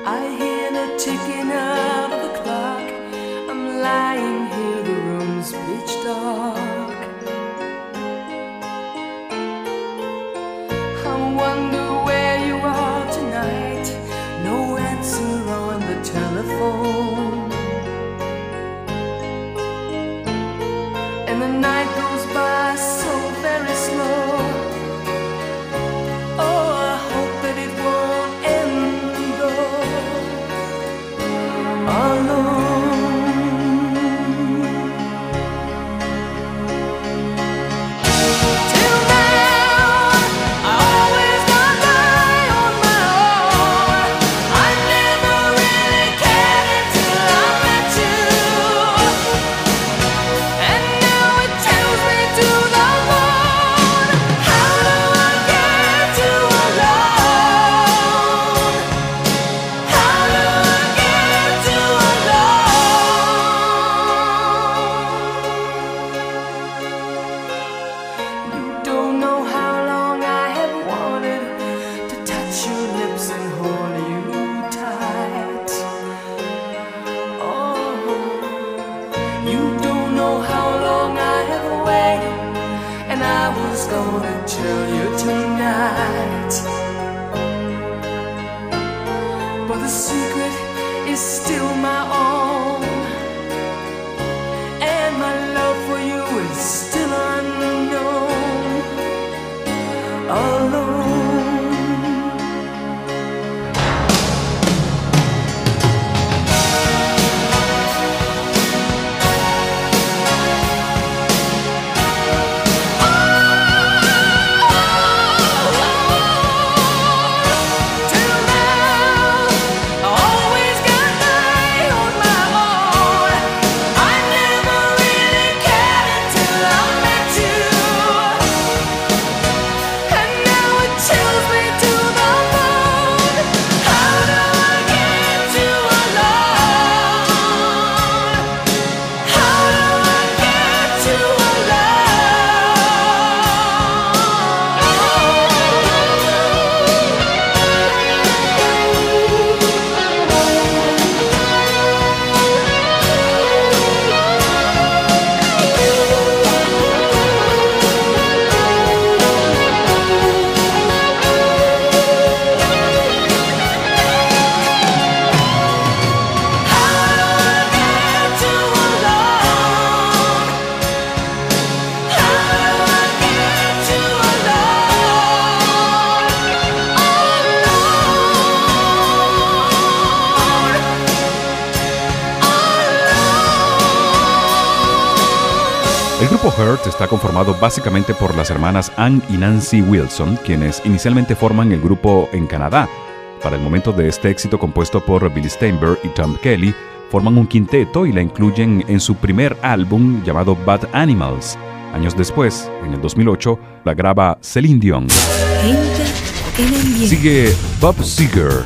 all. Este está conformado básicamente por las hermanas Anne y Nancy Wilson, quienes inicialmente forman el grupo en Canadá. Para el momento de este éxito compuesto por Billy Steinberg y Tom Kelly, forman un quinteto y la incluyen en su primer álbum llamado Bad Animals. Años después, en el 2008, la graba Celine Dion. Sigue Bob Seger,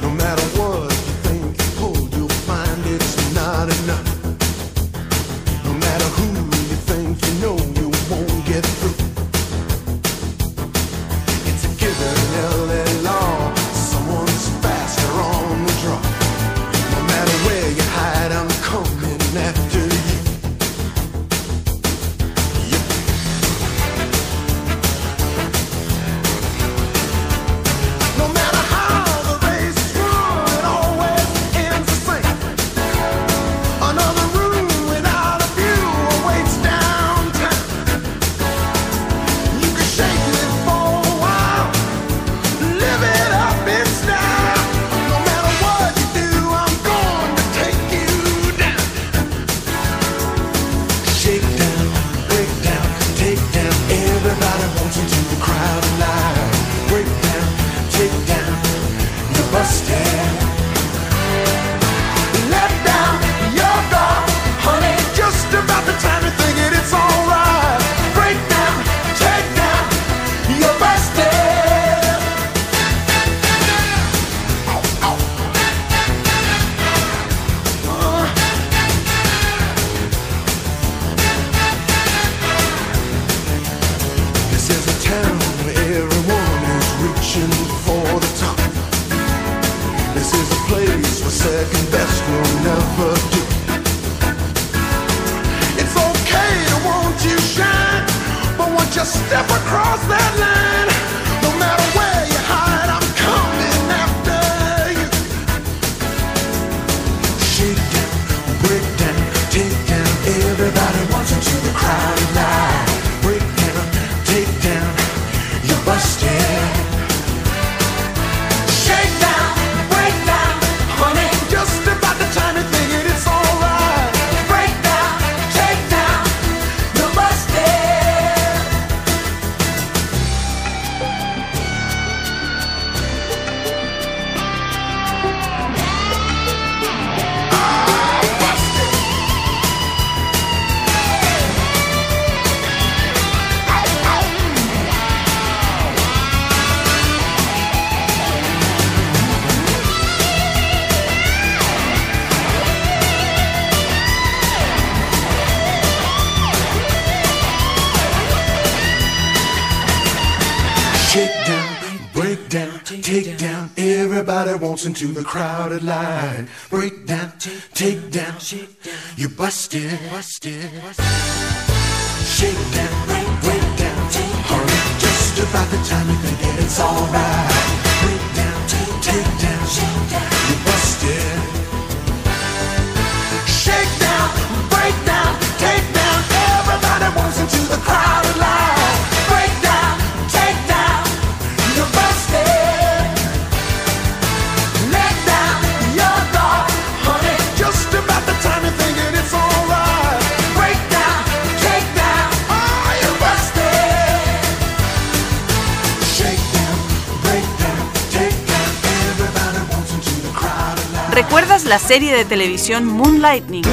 ¿Recuerdas la serie de televisión Moonlightning?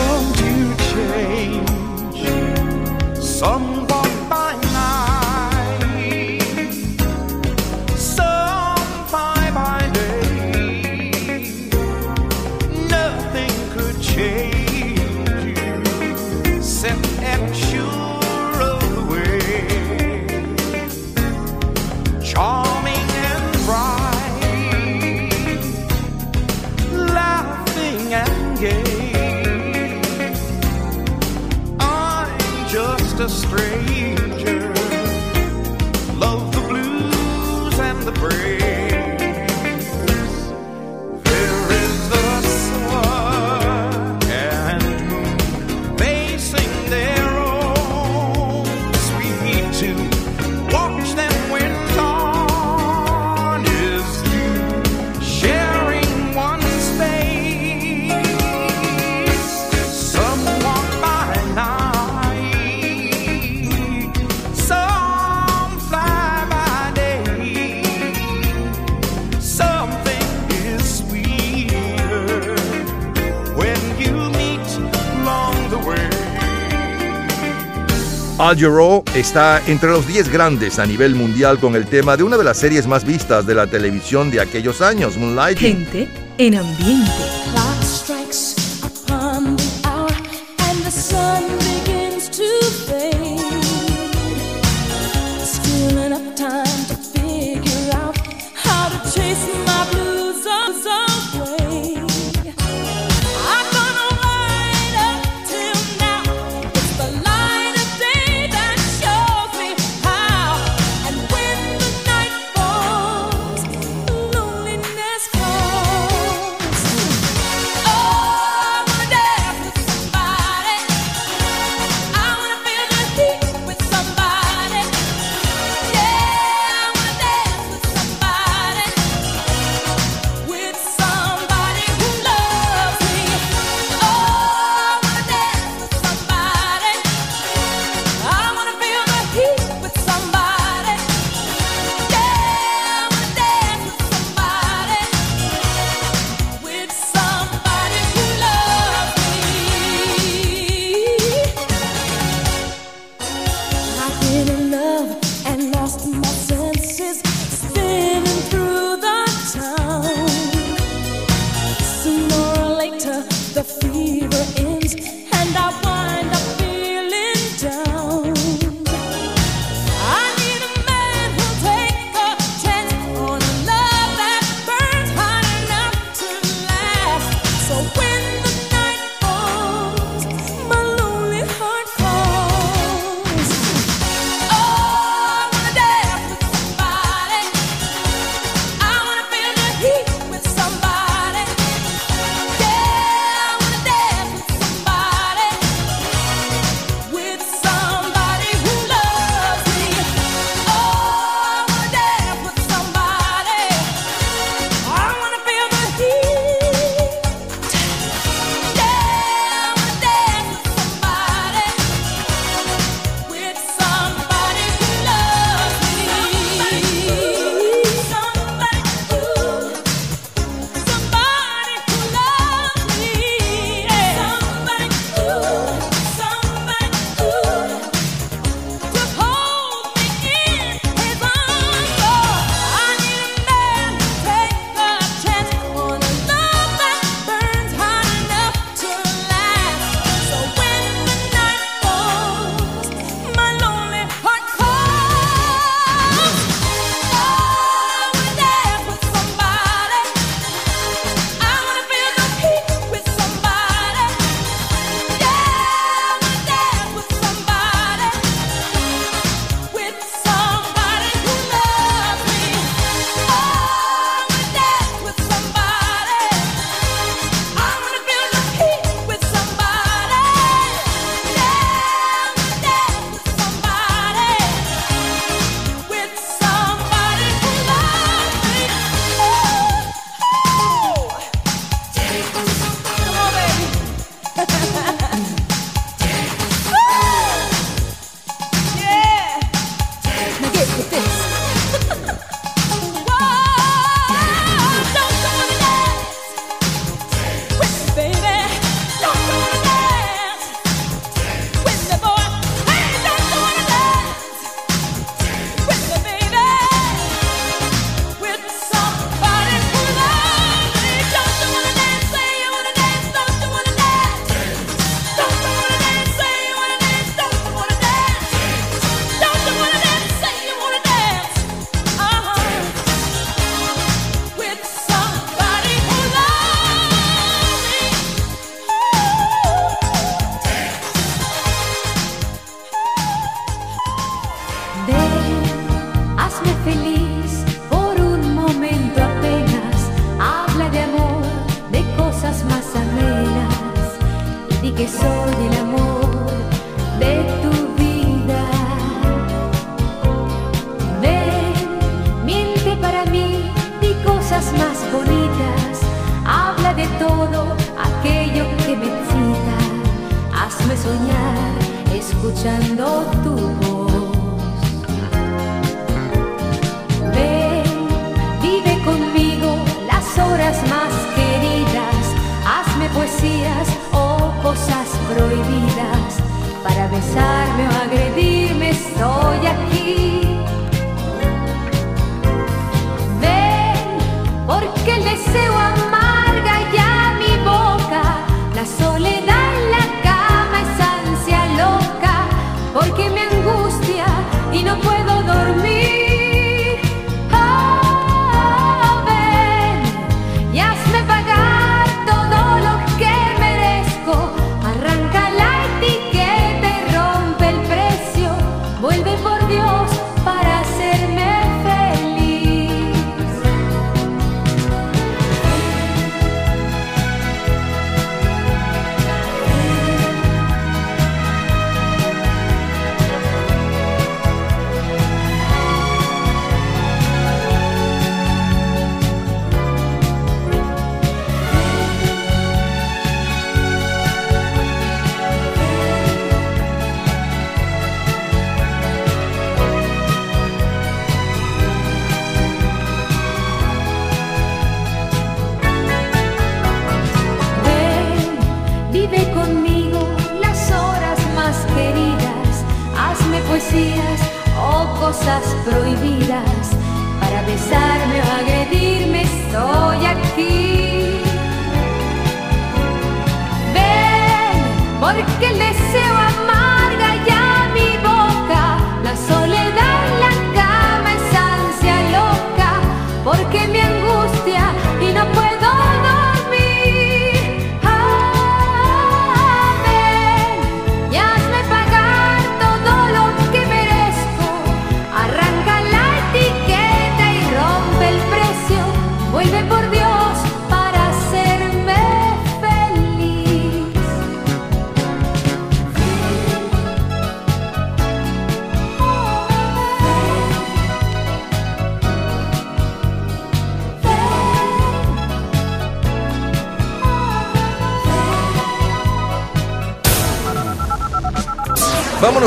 Al está entre los 10 grandes a nivel mundial con el tema de una de las series más vistas de la televisión de aquellos años, Moonlighting. Gente en ambiente.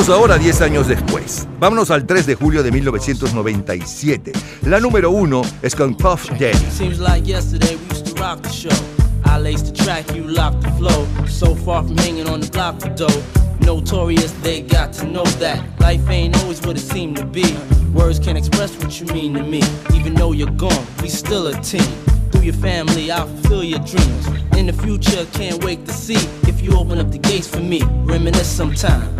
Vámonos ahora 10 años después. Vámonos al 3 de julio de 1997. La número uno es con Puff Daddy. I laced the track, you locked the flow. So far from hanging on the block for dough. Notorious, they got to know that life ain't always what it seemed to be. Words can't express what you mean to me. Even though you're gone, we still a team. Through your family, I'll fulfill your dreams. In the future, can't wait to see if you open up the gates for me. Reminisce sometime.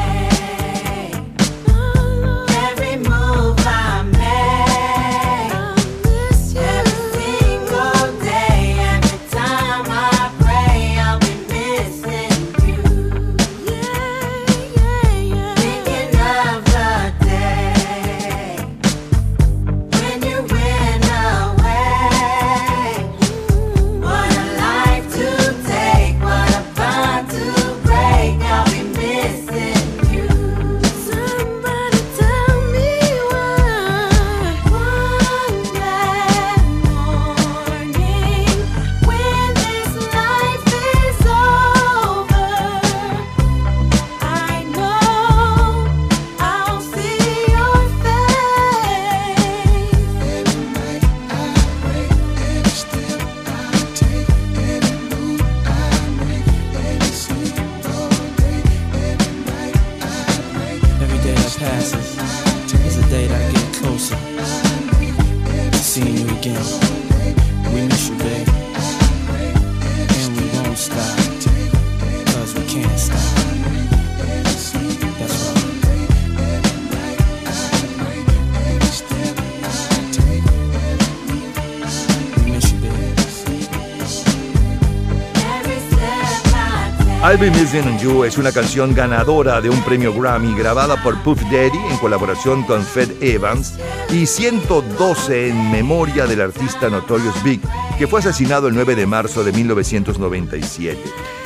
Be Missing You es una canción ganadora de un premio Grammy grabada por Puff Daddy en colaboración con Fed Evans y 112 en memoria del artista Notorious Big, que fue asesinado el 9 de marzo de 1997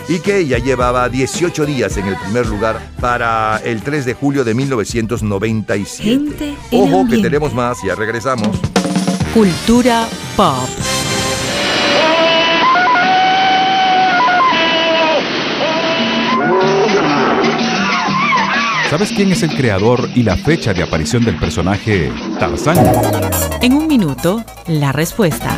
y que ya llevaba 18 días en el primer lugar para el 3 de julio de 1997. Gente en Ojo que tenemos más, ya regresamos. Cultura pop. ¿Sabes quién es el creador y la fecha de aparición del personaje Tarzán? En un minuto, la respuesta.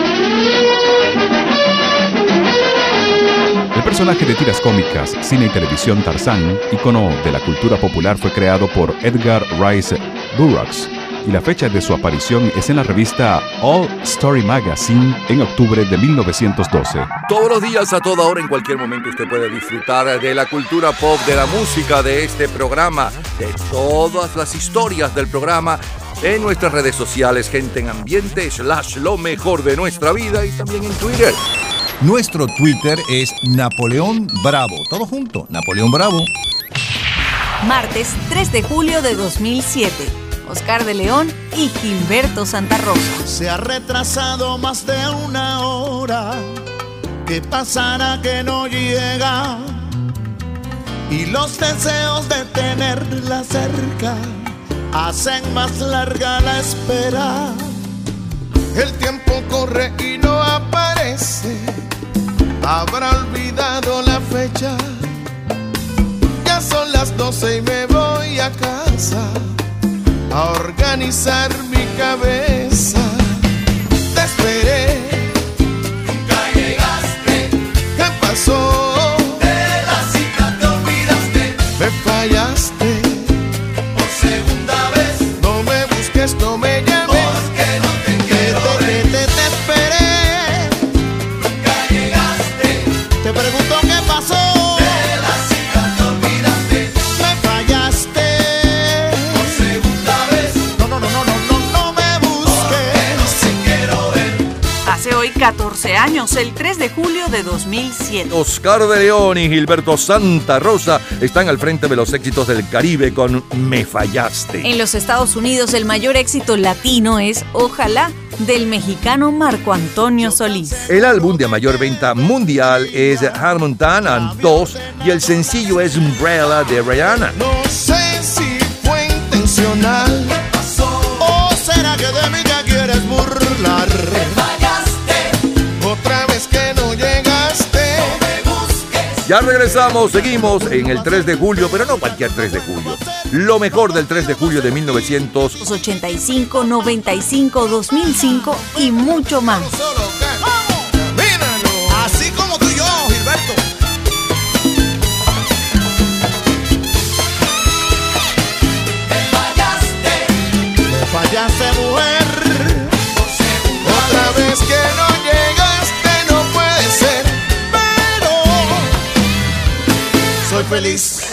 Personaje de tiras cómicas, cine y televisión Tarzán, icono de la cultura popular, fue creado por Edgar Rice Burroughs y la fecha de su aparición es en la revista All Story Magazine en octubre de 1912. Todos los días, a toda hora, en cualquier momento, usted puede disfrutar de la cultura pop, de la música, de este programa, de todas las historias del programa en nuestras redes sociales, gente en ambiente, slash lo mejor de nuestra vida y también en Twitter. Nuestro Twitter es Napoleón Bravo. Todo junto, Napoleón Bravo. Martes 3 de julio de 2007. Oscar de León y Gilberto Santa Rosa. Se ha retrasado más de una hora. ¿Qué pasará que no llega? Y los deseos de tenerla cerca hacen más larga la espera. El tiempo corre y no aparece. Habrá olvidado la fecha. Ya son las doce y me voy a casa a organizar mi cabeza. Te esperé, nunca llegaste. ¿Qué pasó? 14 años, el 3 de julio de 2007. Oscar de León y Gilberto Santa Rosa están al frente de los éxitos del Caribe con Me Fallaste. En los Estados Unidos, el mayor éxito latino es Ojalá del mexicano Marco Antonio Solís. El álbum de mayor venta mundial es Harmontan and 2 y el sencillo es Umbrella de Rihanna. No sé si fue intencional. ¿O será que de mí te quieres burlar? Ya regresamos, seguimos en el 3 de julio, pero no cualquier 3 de julio. Lo mejor del 3 de julio de 1900. 85, 95, 2005 y mucho más. Así como tú y yo, Gilberto. Fallaste. Fallaste, mujer. Otra vez que no feliz.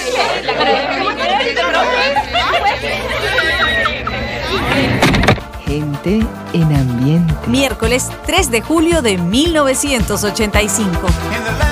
Gente en ambiente. Miércoles 3 de julio de 1985.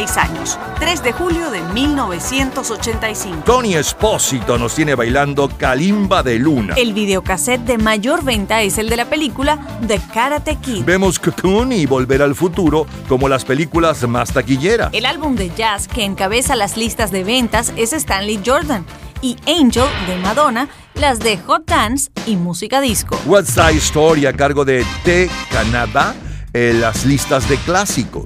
16 años, 3 de julio de 1985. Tony Espósito nos tiene bailando Kalimba de Luna. El videocassette de mayor venta es el de la película The Karate Kid. Vemos Cocoon y Volver al Futuro como las películas más taquilleras. El álbum de jazz que encabeza las listas de ventas es Stanley Jordan y Angel de Madonna, las de Hot Dance y música disco. West Side Story a cargo de T Canadá en las listas de clásicos.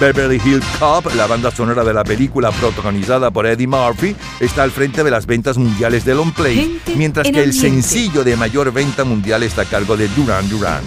Beverly Hills Cop, la banda sonora de la película protagonizada por Eddie Murphy, está al frente de las ventas mundiales de long play, Gente mientras en que el ambiente. sencillo de mayor venta mundial está a cargo de Duran Duran.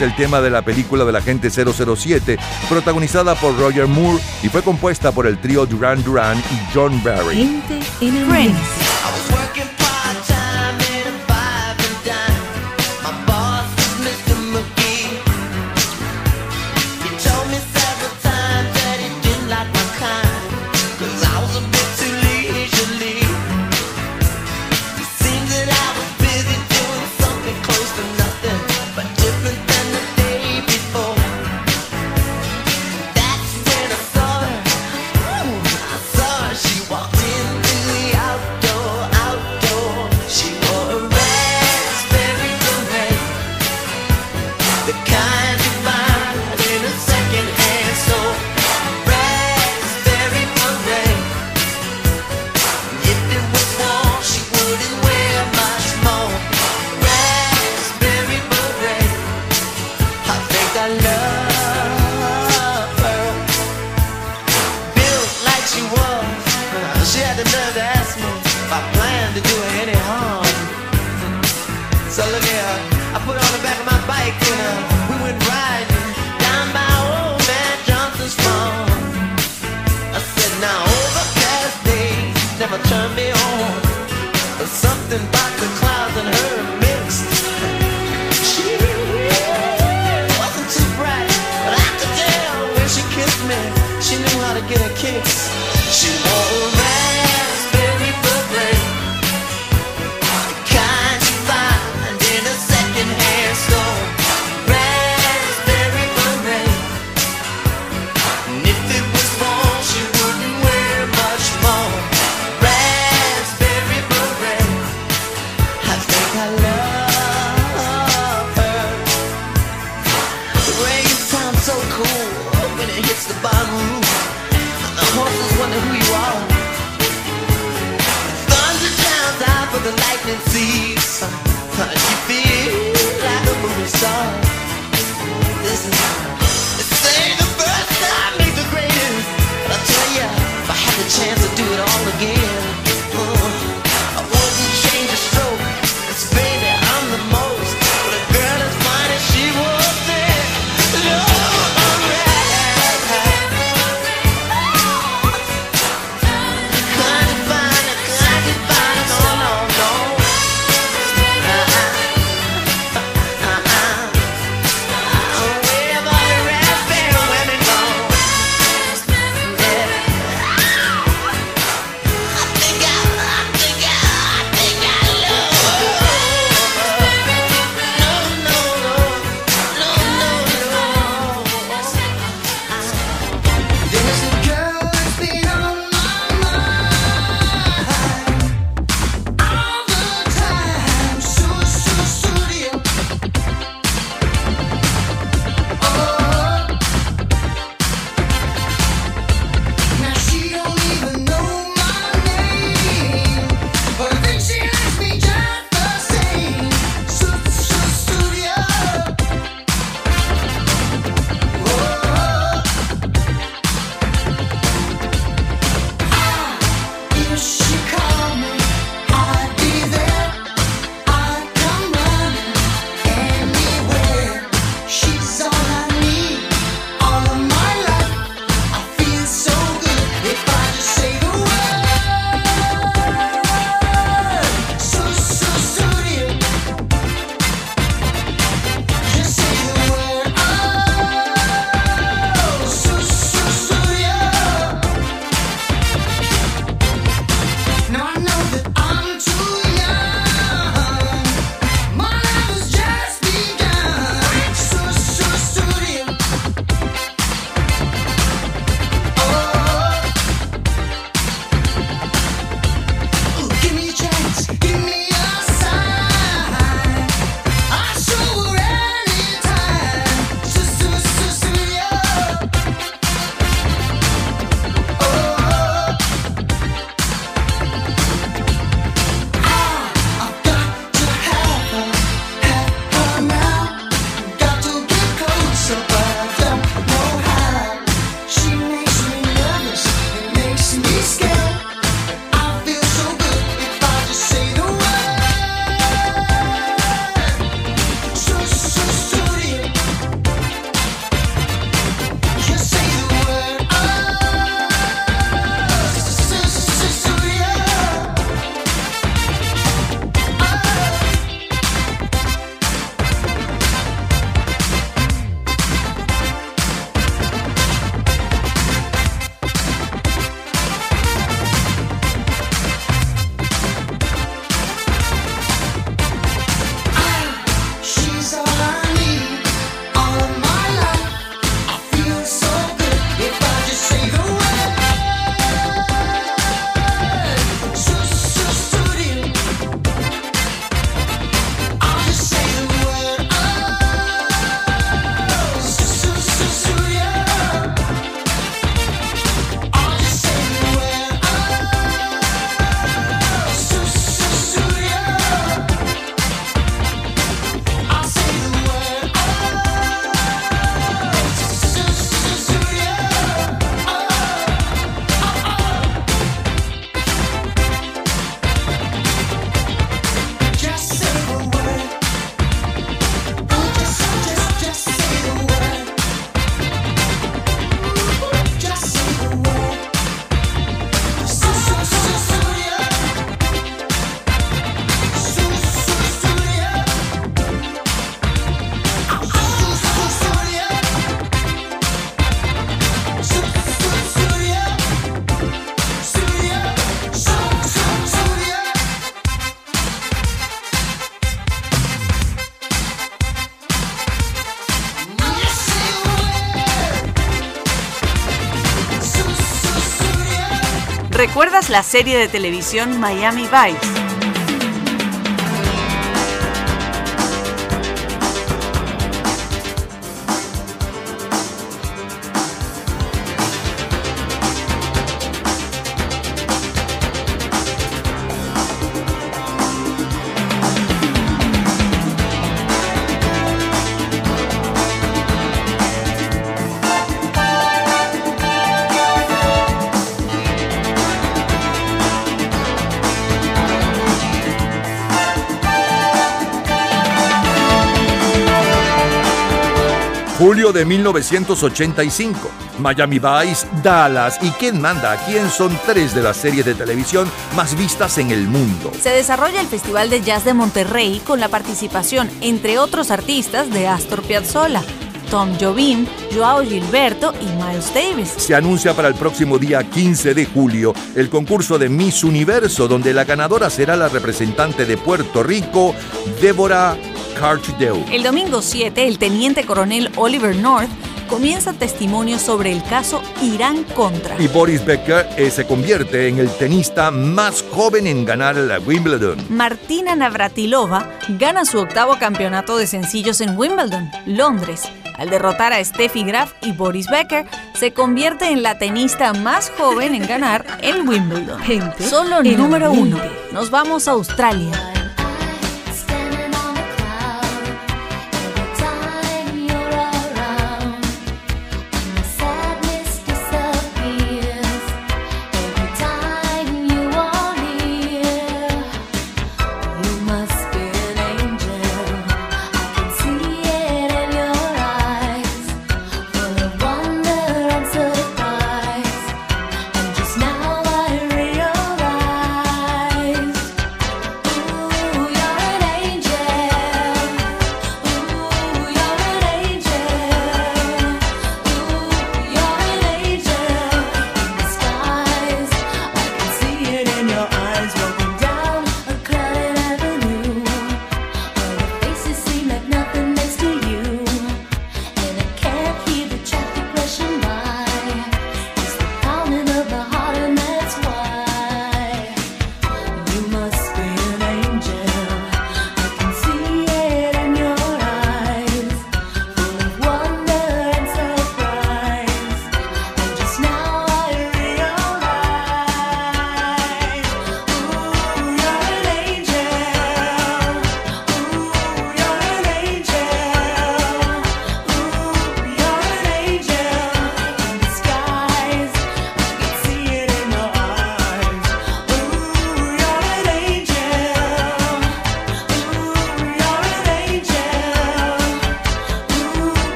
El tema de la película del agente 007, protagonizada por Roger Moore y fue compuesta por el trío Duran Duran y John Barry. Gente. La serie de televisión Miami Vice? Julio de 1985. Miami Vice, Dallas y ¿Quién manda a quién? son tres de las series de televisión más vistas en el mundo. Se desarrolla el Festival de Jazz de Monterrey con la participación, entre otros artistas, de Astor Piazzolla, Tom Jobim, Joao Gilberto y Miles Davis. Se anuncia para el próximo día 15 de julio el concurso de Miss Universo, donde la ganadora será la representante de Puerto Rico, Débora El domingo 7, el teniente coronel Oliver North comienza testimonio sobre el caso Irán Contra. Y Boris Becker eh, se convierte en el tenista más joven en ganar la Wimbledon. Martina Navratilova gana su octavo campeonato de sencillos en Wimbledon, Londres. Al derrotar a Steffi Graf y Boris Becker, se convierte en la tenista más joven en ganar en Wimbledon. Solo en número uno. Nos vamos a Australia.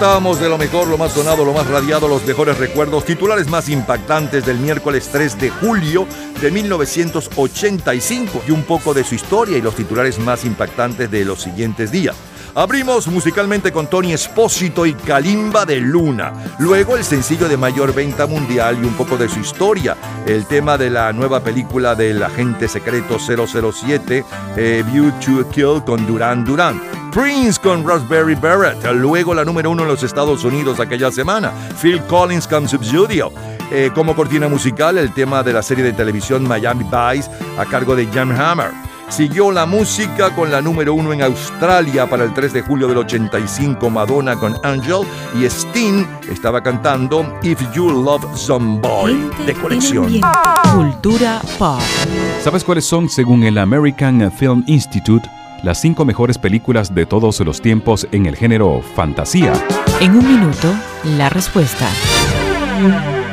De lo mejor, lo más sonado, lo más radiado, los mejores recuerdos, titulares más impactantes del miércoles 3 de julio de 1985 y un poco de su historia y los titulares más impactantes de los siguientes días. Abrimos musicalmente con Tony Espósito y Kalimba de Luna. Luego el sencillo de mayor venta mundial y un poco de su historia. El tema de la nueva película del agente secreto 007, eh, View to Kill con Duran Duran. Prince con Raspberry Barrett. Luego la número uno en los Estados Unidos aquella semana. Phil Collins con Subjudio. Eh, como cortina musical, el tema de la serie de televisión Miami Vice a cargo de Jan Hammer. Siguió la música con la número uno en Australia para el 3 de julio del 85, Madonna con Angel y Sting estaba cantando If You Love Somebody de colección. Cultura pop. ¿Sabes cuáles son, según el American Film Institute, las cinco mejores películas de todos los tiempos en el género fantasía? En un minuto, la respuesta.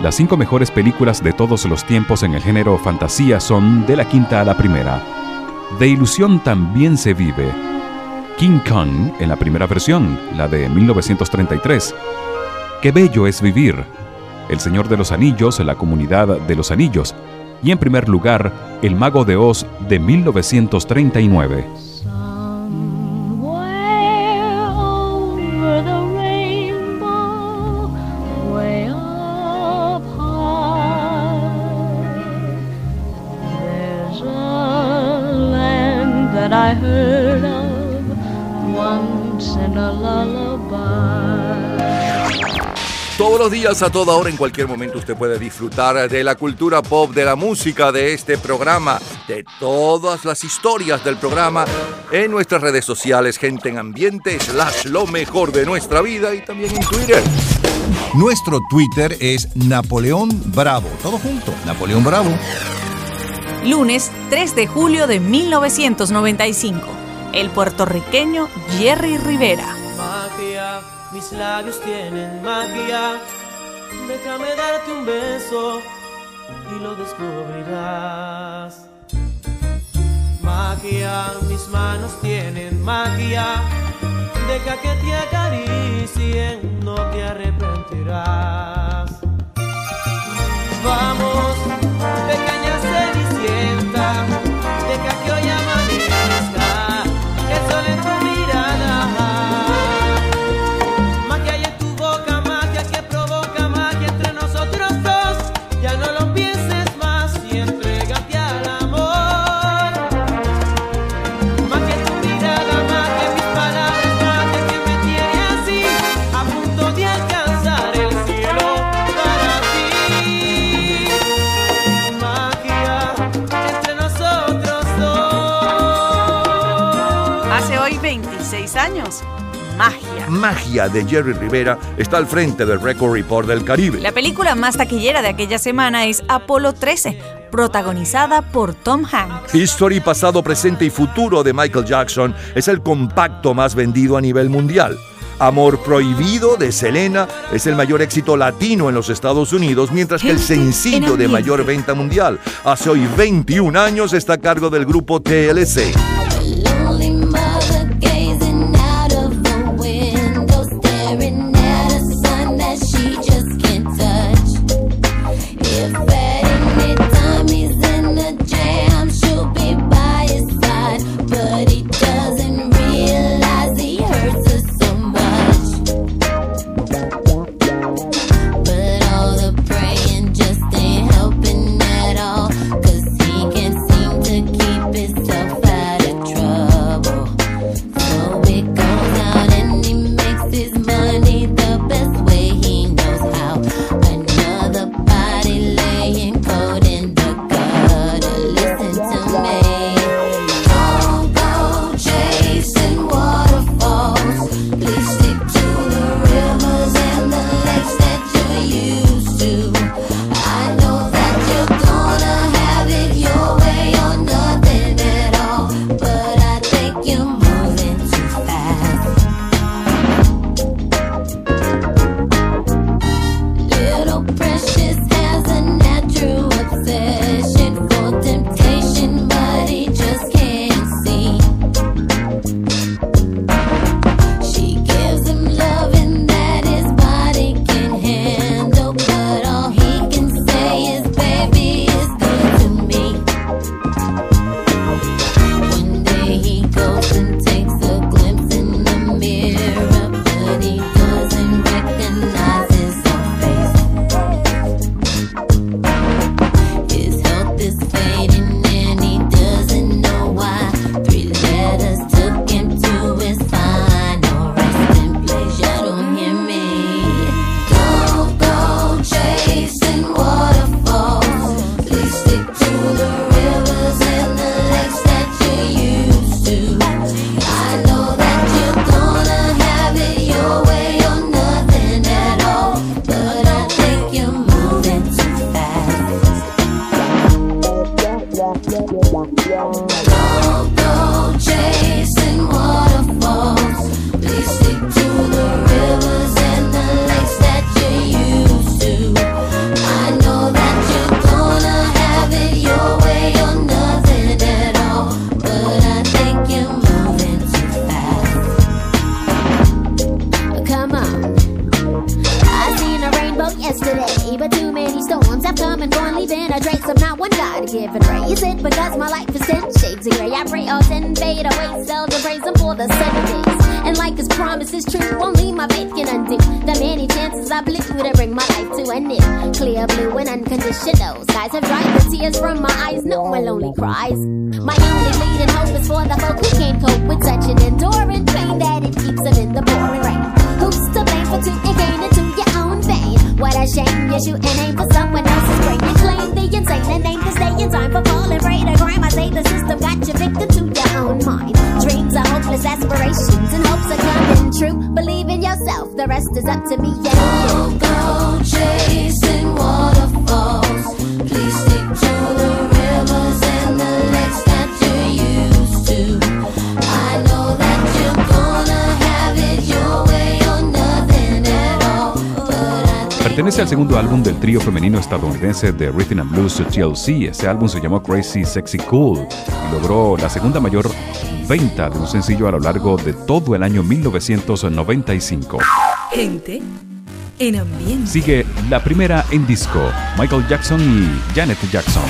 las cinco mejores películas de todos los tiempos en el género fantasía son de la quinta a la primera. De ilusión también se vive. King Kong en la primera versión, la de 1933. Qué bello es vivir. El Señor de los Anillos, la comunidad de los Anillos. Y en primer lugar, El Mago de Oz de 1939. Días, a toda hora, en cualquier momento, usted puede disfrutar de la cultura pop, de la música, de este programa, de todas las historias del programa en nuestras redes sociales, gente en ambiente, slash lo mejor de nuestra vida y también en Twitter. Nuestro Twitter es Napoleón Bravo. Todo junto, Napoleón Bravo. Lunes 3 de julio de 1995. El puertorriqueño Jerry Rivera. Mis labios tienen magia. Déjame darte un beso y lo descubrirás. Magia, mis manos tienen magia. Deja que te acaricien, no te arrepentirás. Vamos, pequeña años. Magia. Magia de Jerry Rivera está al frente del Record Report del Caribe. La película más taquillera de aquella semana es Apolo 13, protagonizada por Tom Hanks. History, pasado, presente y futuro de Michael Jackson es el compacto más vendido a nivel mundial. Amor Prohibido de Selena es el mayor éxito latino en los Estados Unidos, mientras que el sencillo de mayor venta mundial hace hoy 21 años está a cargo del grupo TLC. de Rhythm and Blues TLC. Ese álbum se llamó Crazy Sexy Cool y logró la segunda mayor venta de un sencillo a lo largo de todo el año 1995. Gente en ambiente. Sigue la primera en disco, Michael Jackson y Janet Jackson.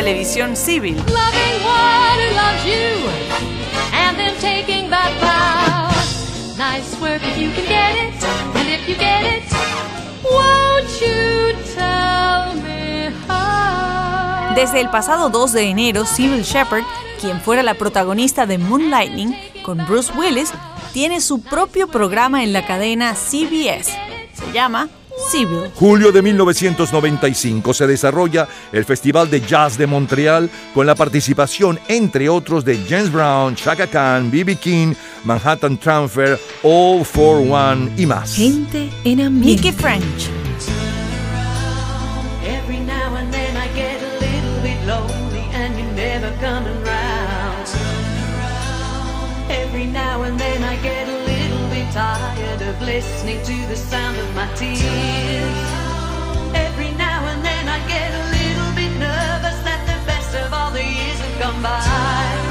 Televisión Civil. Desde el pasado 2 de enero, Civil Shepard, quien fuera la protagonista de Moonlightning con Bruce Willis, tiene su propio programa en la cadena CBS. Se llama Julio de 1995 se desarrolla el Festival de Jazz de Montreal con la participación, entre otros, de James Brown, Chaka Khan, B.B. King, Manhattan Transfer, All for One y más. Gente en ambiente. listening to the sound of my tears. Every now and then I get a little bit nervous that the best of all the years have gone by.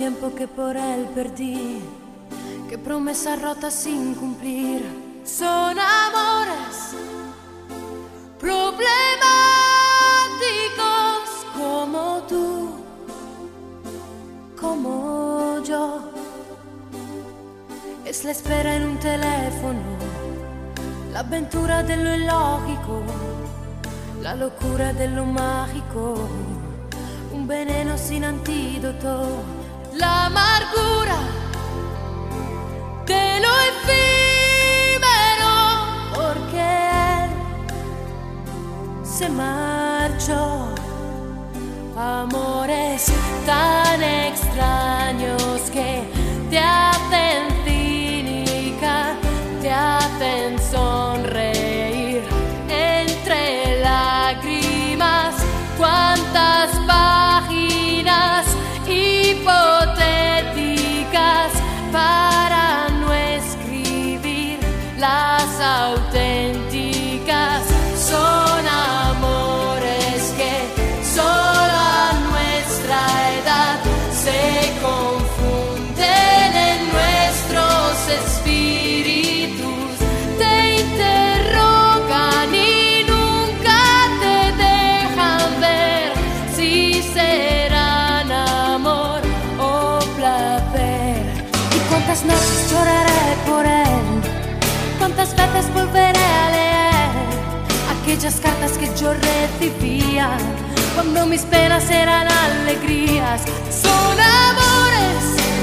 Tiempo que por él perdí. Qué promesas rotas sin cumplir. Son amores problemáticos como tú, como yo. Es la espera en un teléfono, la aventura de lo la locura de lo mágico, un veneno sin antídoto, la amargura de lo efímero, porque se marchó. Amores tan extraños que te hacen aquellas cartas que yo recibía cuando mis penas eran alegrías? Son amores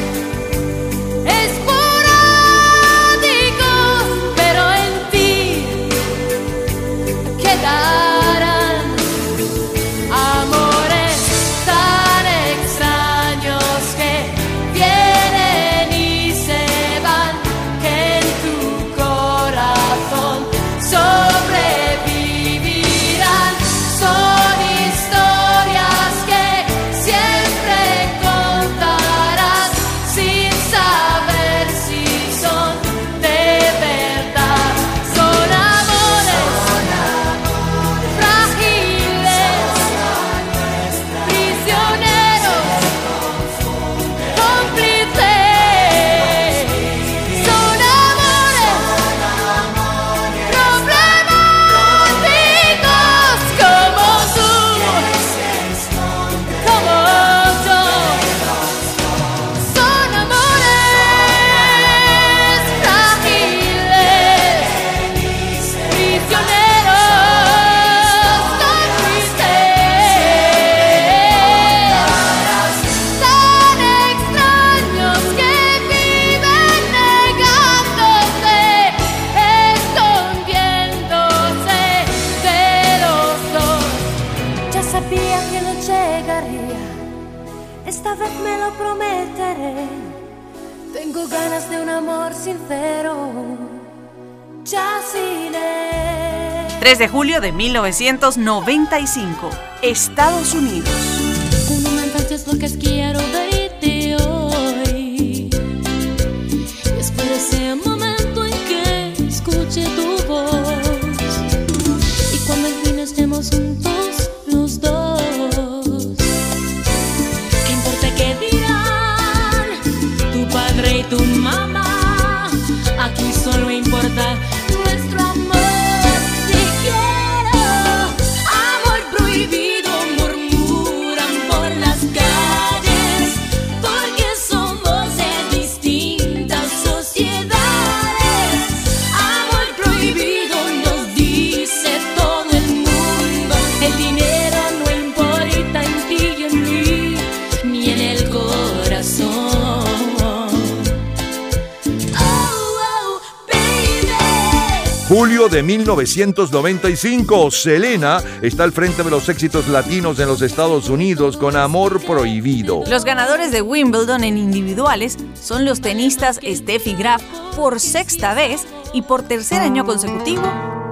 3 de julio de 1995, Estados Unidos. De 1995, Selena está al frente de los éxitos latinos en los Estados Unidos con Amor Prohibido. Los ganadores de Wimbledon en individuales son los tenistas Steffi Graf por sexta vez y por tercer año consecutivo,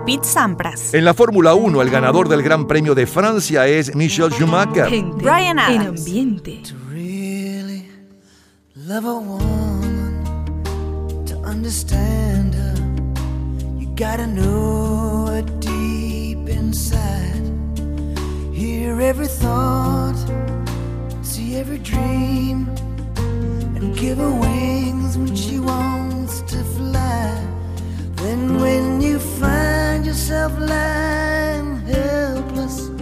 Pete Sampras. En la Fórmula 1, el ganador del Gran Premio de Francia es Michel Schumacher. Brian En Adams. ambiente. Love a woman to understand her. Gotta know what's deep inside. Hear every thought, see every dream, and give her wings when she wants to fly. Then when you find yourself lying helpless.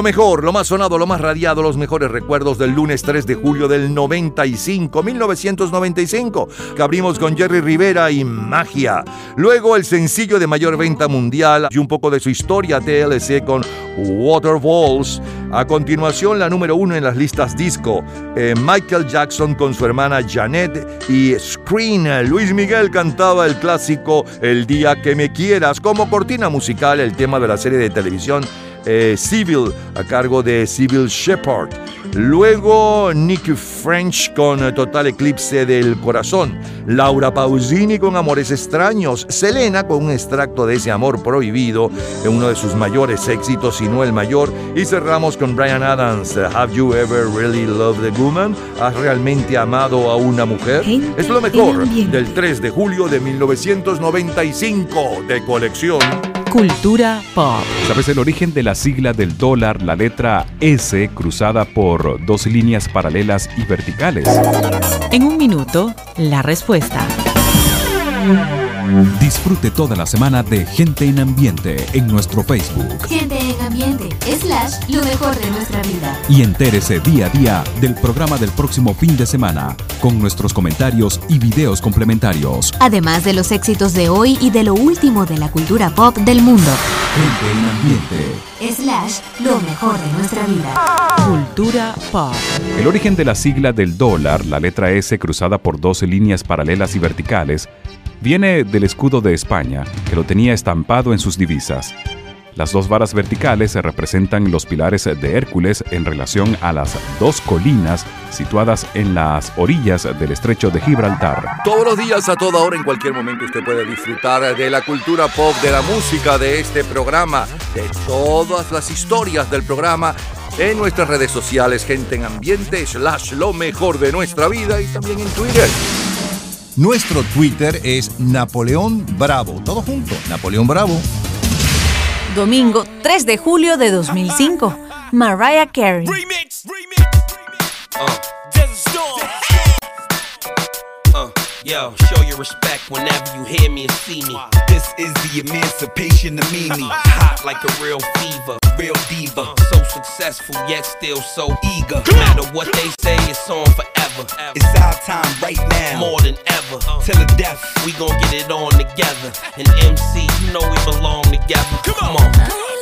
Lo mejor, lo más sonado, lo más radiado, los mejores recuerdos del lunes 3 de julio del 95, 1995, que abrimos con Jerry Rivera y Magia. Luego el sencillo de mayor venta mundial y un poco de su historia TLC con Waterfalls. A continuación, la número uno en las listas disco, eh, Michael Jackson con su hermana Janet y Screen. Luis Miguel cantaba el clásico El día que me quieras como cortina musical, el tema de la serie de televisión eh, Civil a cargo de Civil Shepard. Luego Nick French con Total Eclipse del Corazón. Laura Pausini con Amores Extraños. Selena con un extracto de ese amor prohibido, uno de sus mayores éxitos, si no el mayor. Y cerramos con Brian Adams. Have you ever really loved a woman? ¿Has realmente amado a una mujer? es lo mejor del 3 de julio de 1995 de colección. Cultura pop. ¿Sabes el origen de la sigla del dólar, la letra S cruzada por dos líneas paralelas y verticales? En un minuto, la respuesta. Disfrute toda la semana de Gente en Ambiente en nuestro Facebook Gente en ambiente, slash, lo mejor de nuestra vida. y entérese día a día del programa del próximo fin de semana con nuestros comentarios y videos complementarios. Además de los éxitos de hoy y de lo último de la cultura pop del mundo. Gente en Ambiente. Slash, lo mejor de nuestra vida. Cultura pop. El origen de la sigla del dólar, la letra S cruzada por dos líneas paralelas y verticales, viene del escudo de España, que lo tenía estampado en sus divisas. Las dos varas verticales representan los pilares de Hércules en relación a las dos colinas situadas en las orillas del estrecho de Gibraltar. Todos los días, a toda hora, en cualquier momento, usted puede disfrutar de la cultura pop, de la música, de este programa, de todas las historias del programa en nuestras redes sociales, gente en ambiente, slash lo mejor de nuestra vida y también en Twitter. Nuestro Twitter es Napoleón Bravo. Todo junto, Napoleón Bravo. Domingo 3 de julio de 2005. Mariah Carey. Uh, yo, show your respect whenever you hear me and see me. This is the emancipation of Mimi. Hot like a real fever, real diva. So successful yet still so eager. No matter what they say, it's on forever. It's our time right now, more than ever. Till the death, we gon' get it on together. And MC, you know we belong together. Come on.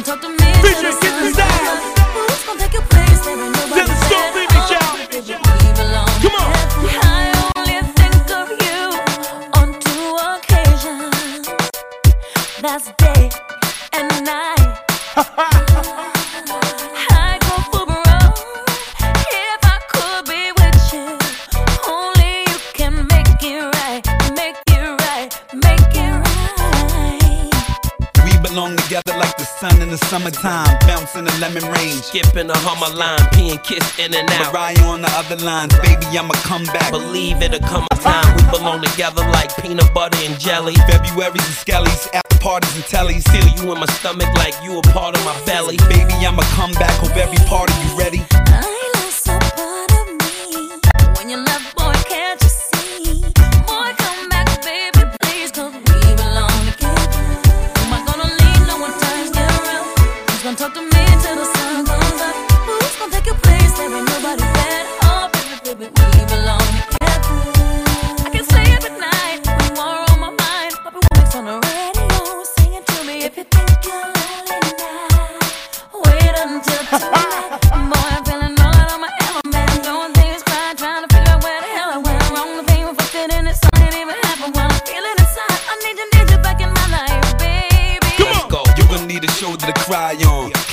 Gonna talk to me? Get this down. Who's gonna take your place? There ain't nobody Tell the story, baby, Oh, we belong Come on. I only think of you on two occasions. That's day and night. Sun in the summertime. Bouncing the lemon rain. Skipping a hummer line. Peeing kiss in and out. Mariah on the other lines. Baby, I'ma come back. Believe it'll come a time. We belong together like peanut butter and jelly. February's and skellies. After parties and tellies. Feel you in my stomach like you a part of my belly. Baby, I'ma come back. Hope every part of you ready. When you love, boy, can't you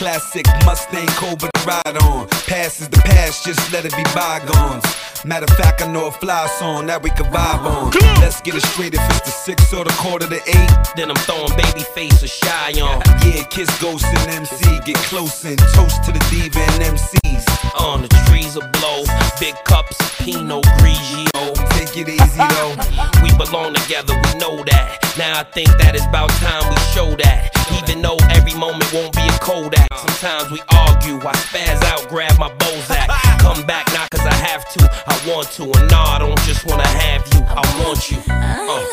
Classic Mustang Cobra to ride on. Past is the past, just let it be bygones. Matter of fact, I know a fly song that we can vibe on. Let's get it straight if it's the six or the quarter to eight. Then I'm throwing baby face or shy on. Yeah, kiss ghost and MC, get close and toast to the diva and MCs. On the trees a blow, big cups of Pinot Grigio. Take it easy though. We belong together, we know that. Now I think that it's about time we show that. Even though every moment won't be a Kodak. Sometimes we argue, I spaz out, grab my Bozak. Come back not cause I have to, I want to. And nah, I don't just wanna have you, I want you. Uh.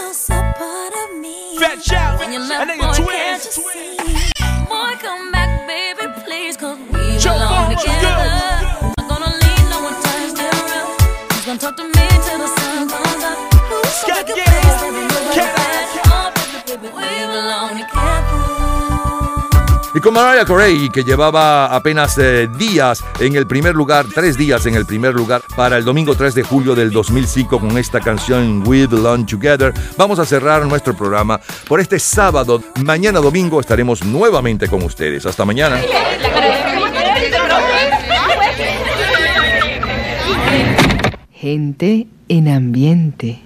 Fat shout, when you love, boy, can't you see? Boy, come back, baby, please, 'cause we Joe belong Farmer's together. I'm not gonna leave, no one turns me around. Who's gonna talk to me we belong together. Y con Mariah Carey, que llevaba apenas eh, días en el primer lugar, tres días en el primer lugar para el domingo 3 de julio del 2005 con esta canción We Belong Together, vamos a cerrar nuestro programa por este sábado. Mañana domingo estaremos nuevamente con ustedes. Hasta mañana. Gente en ambiente.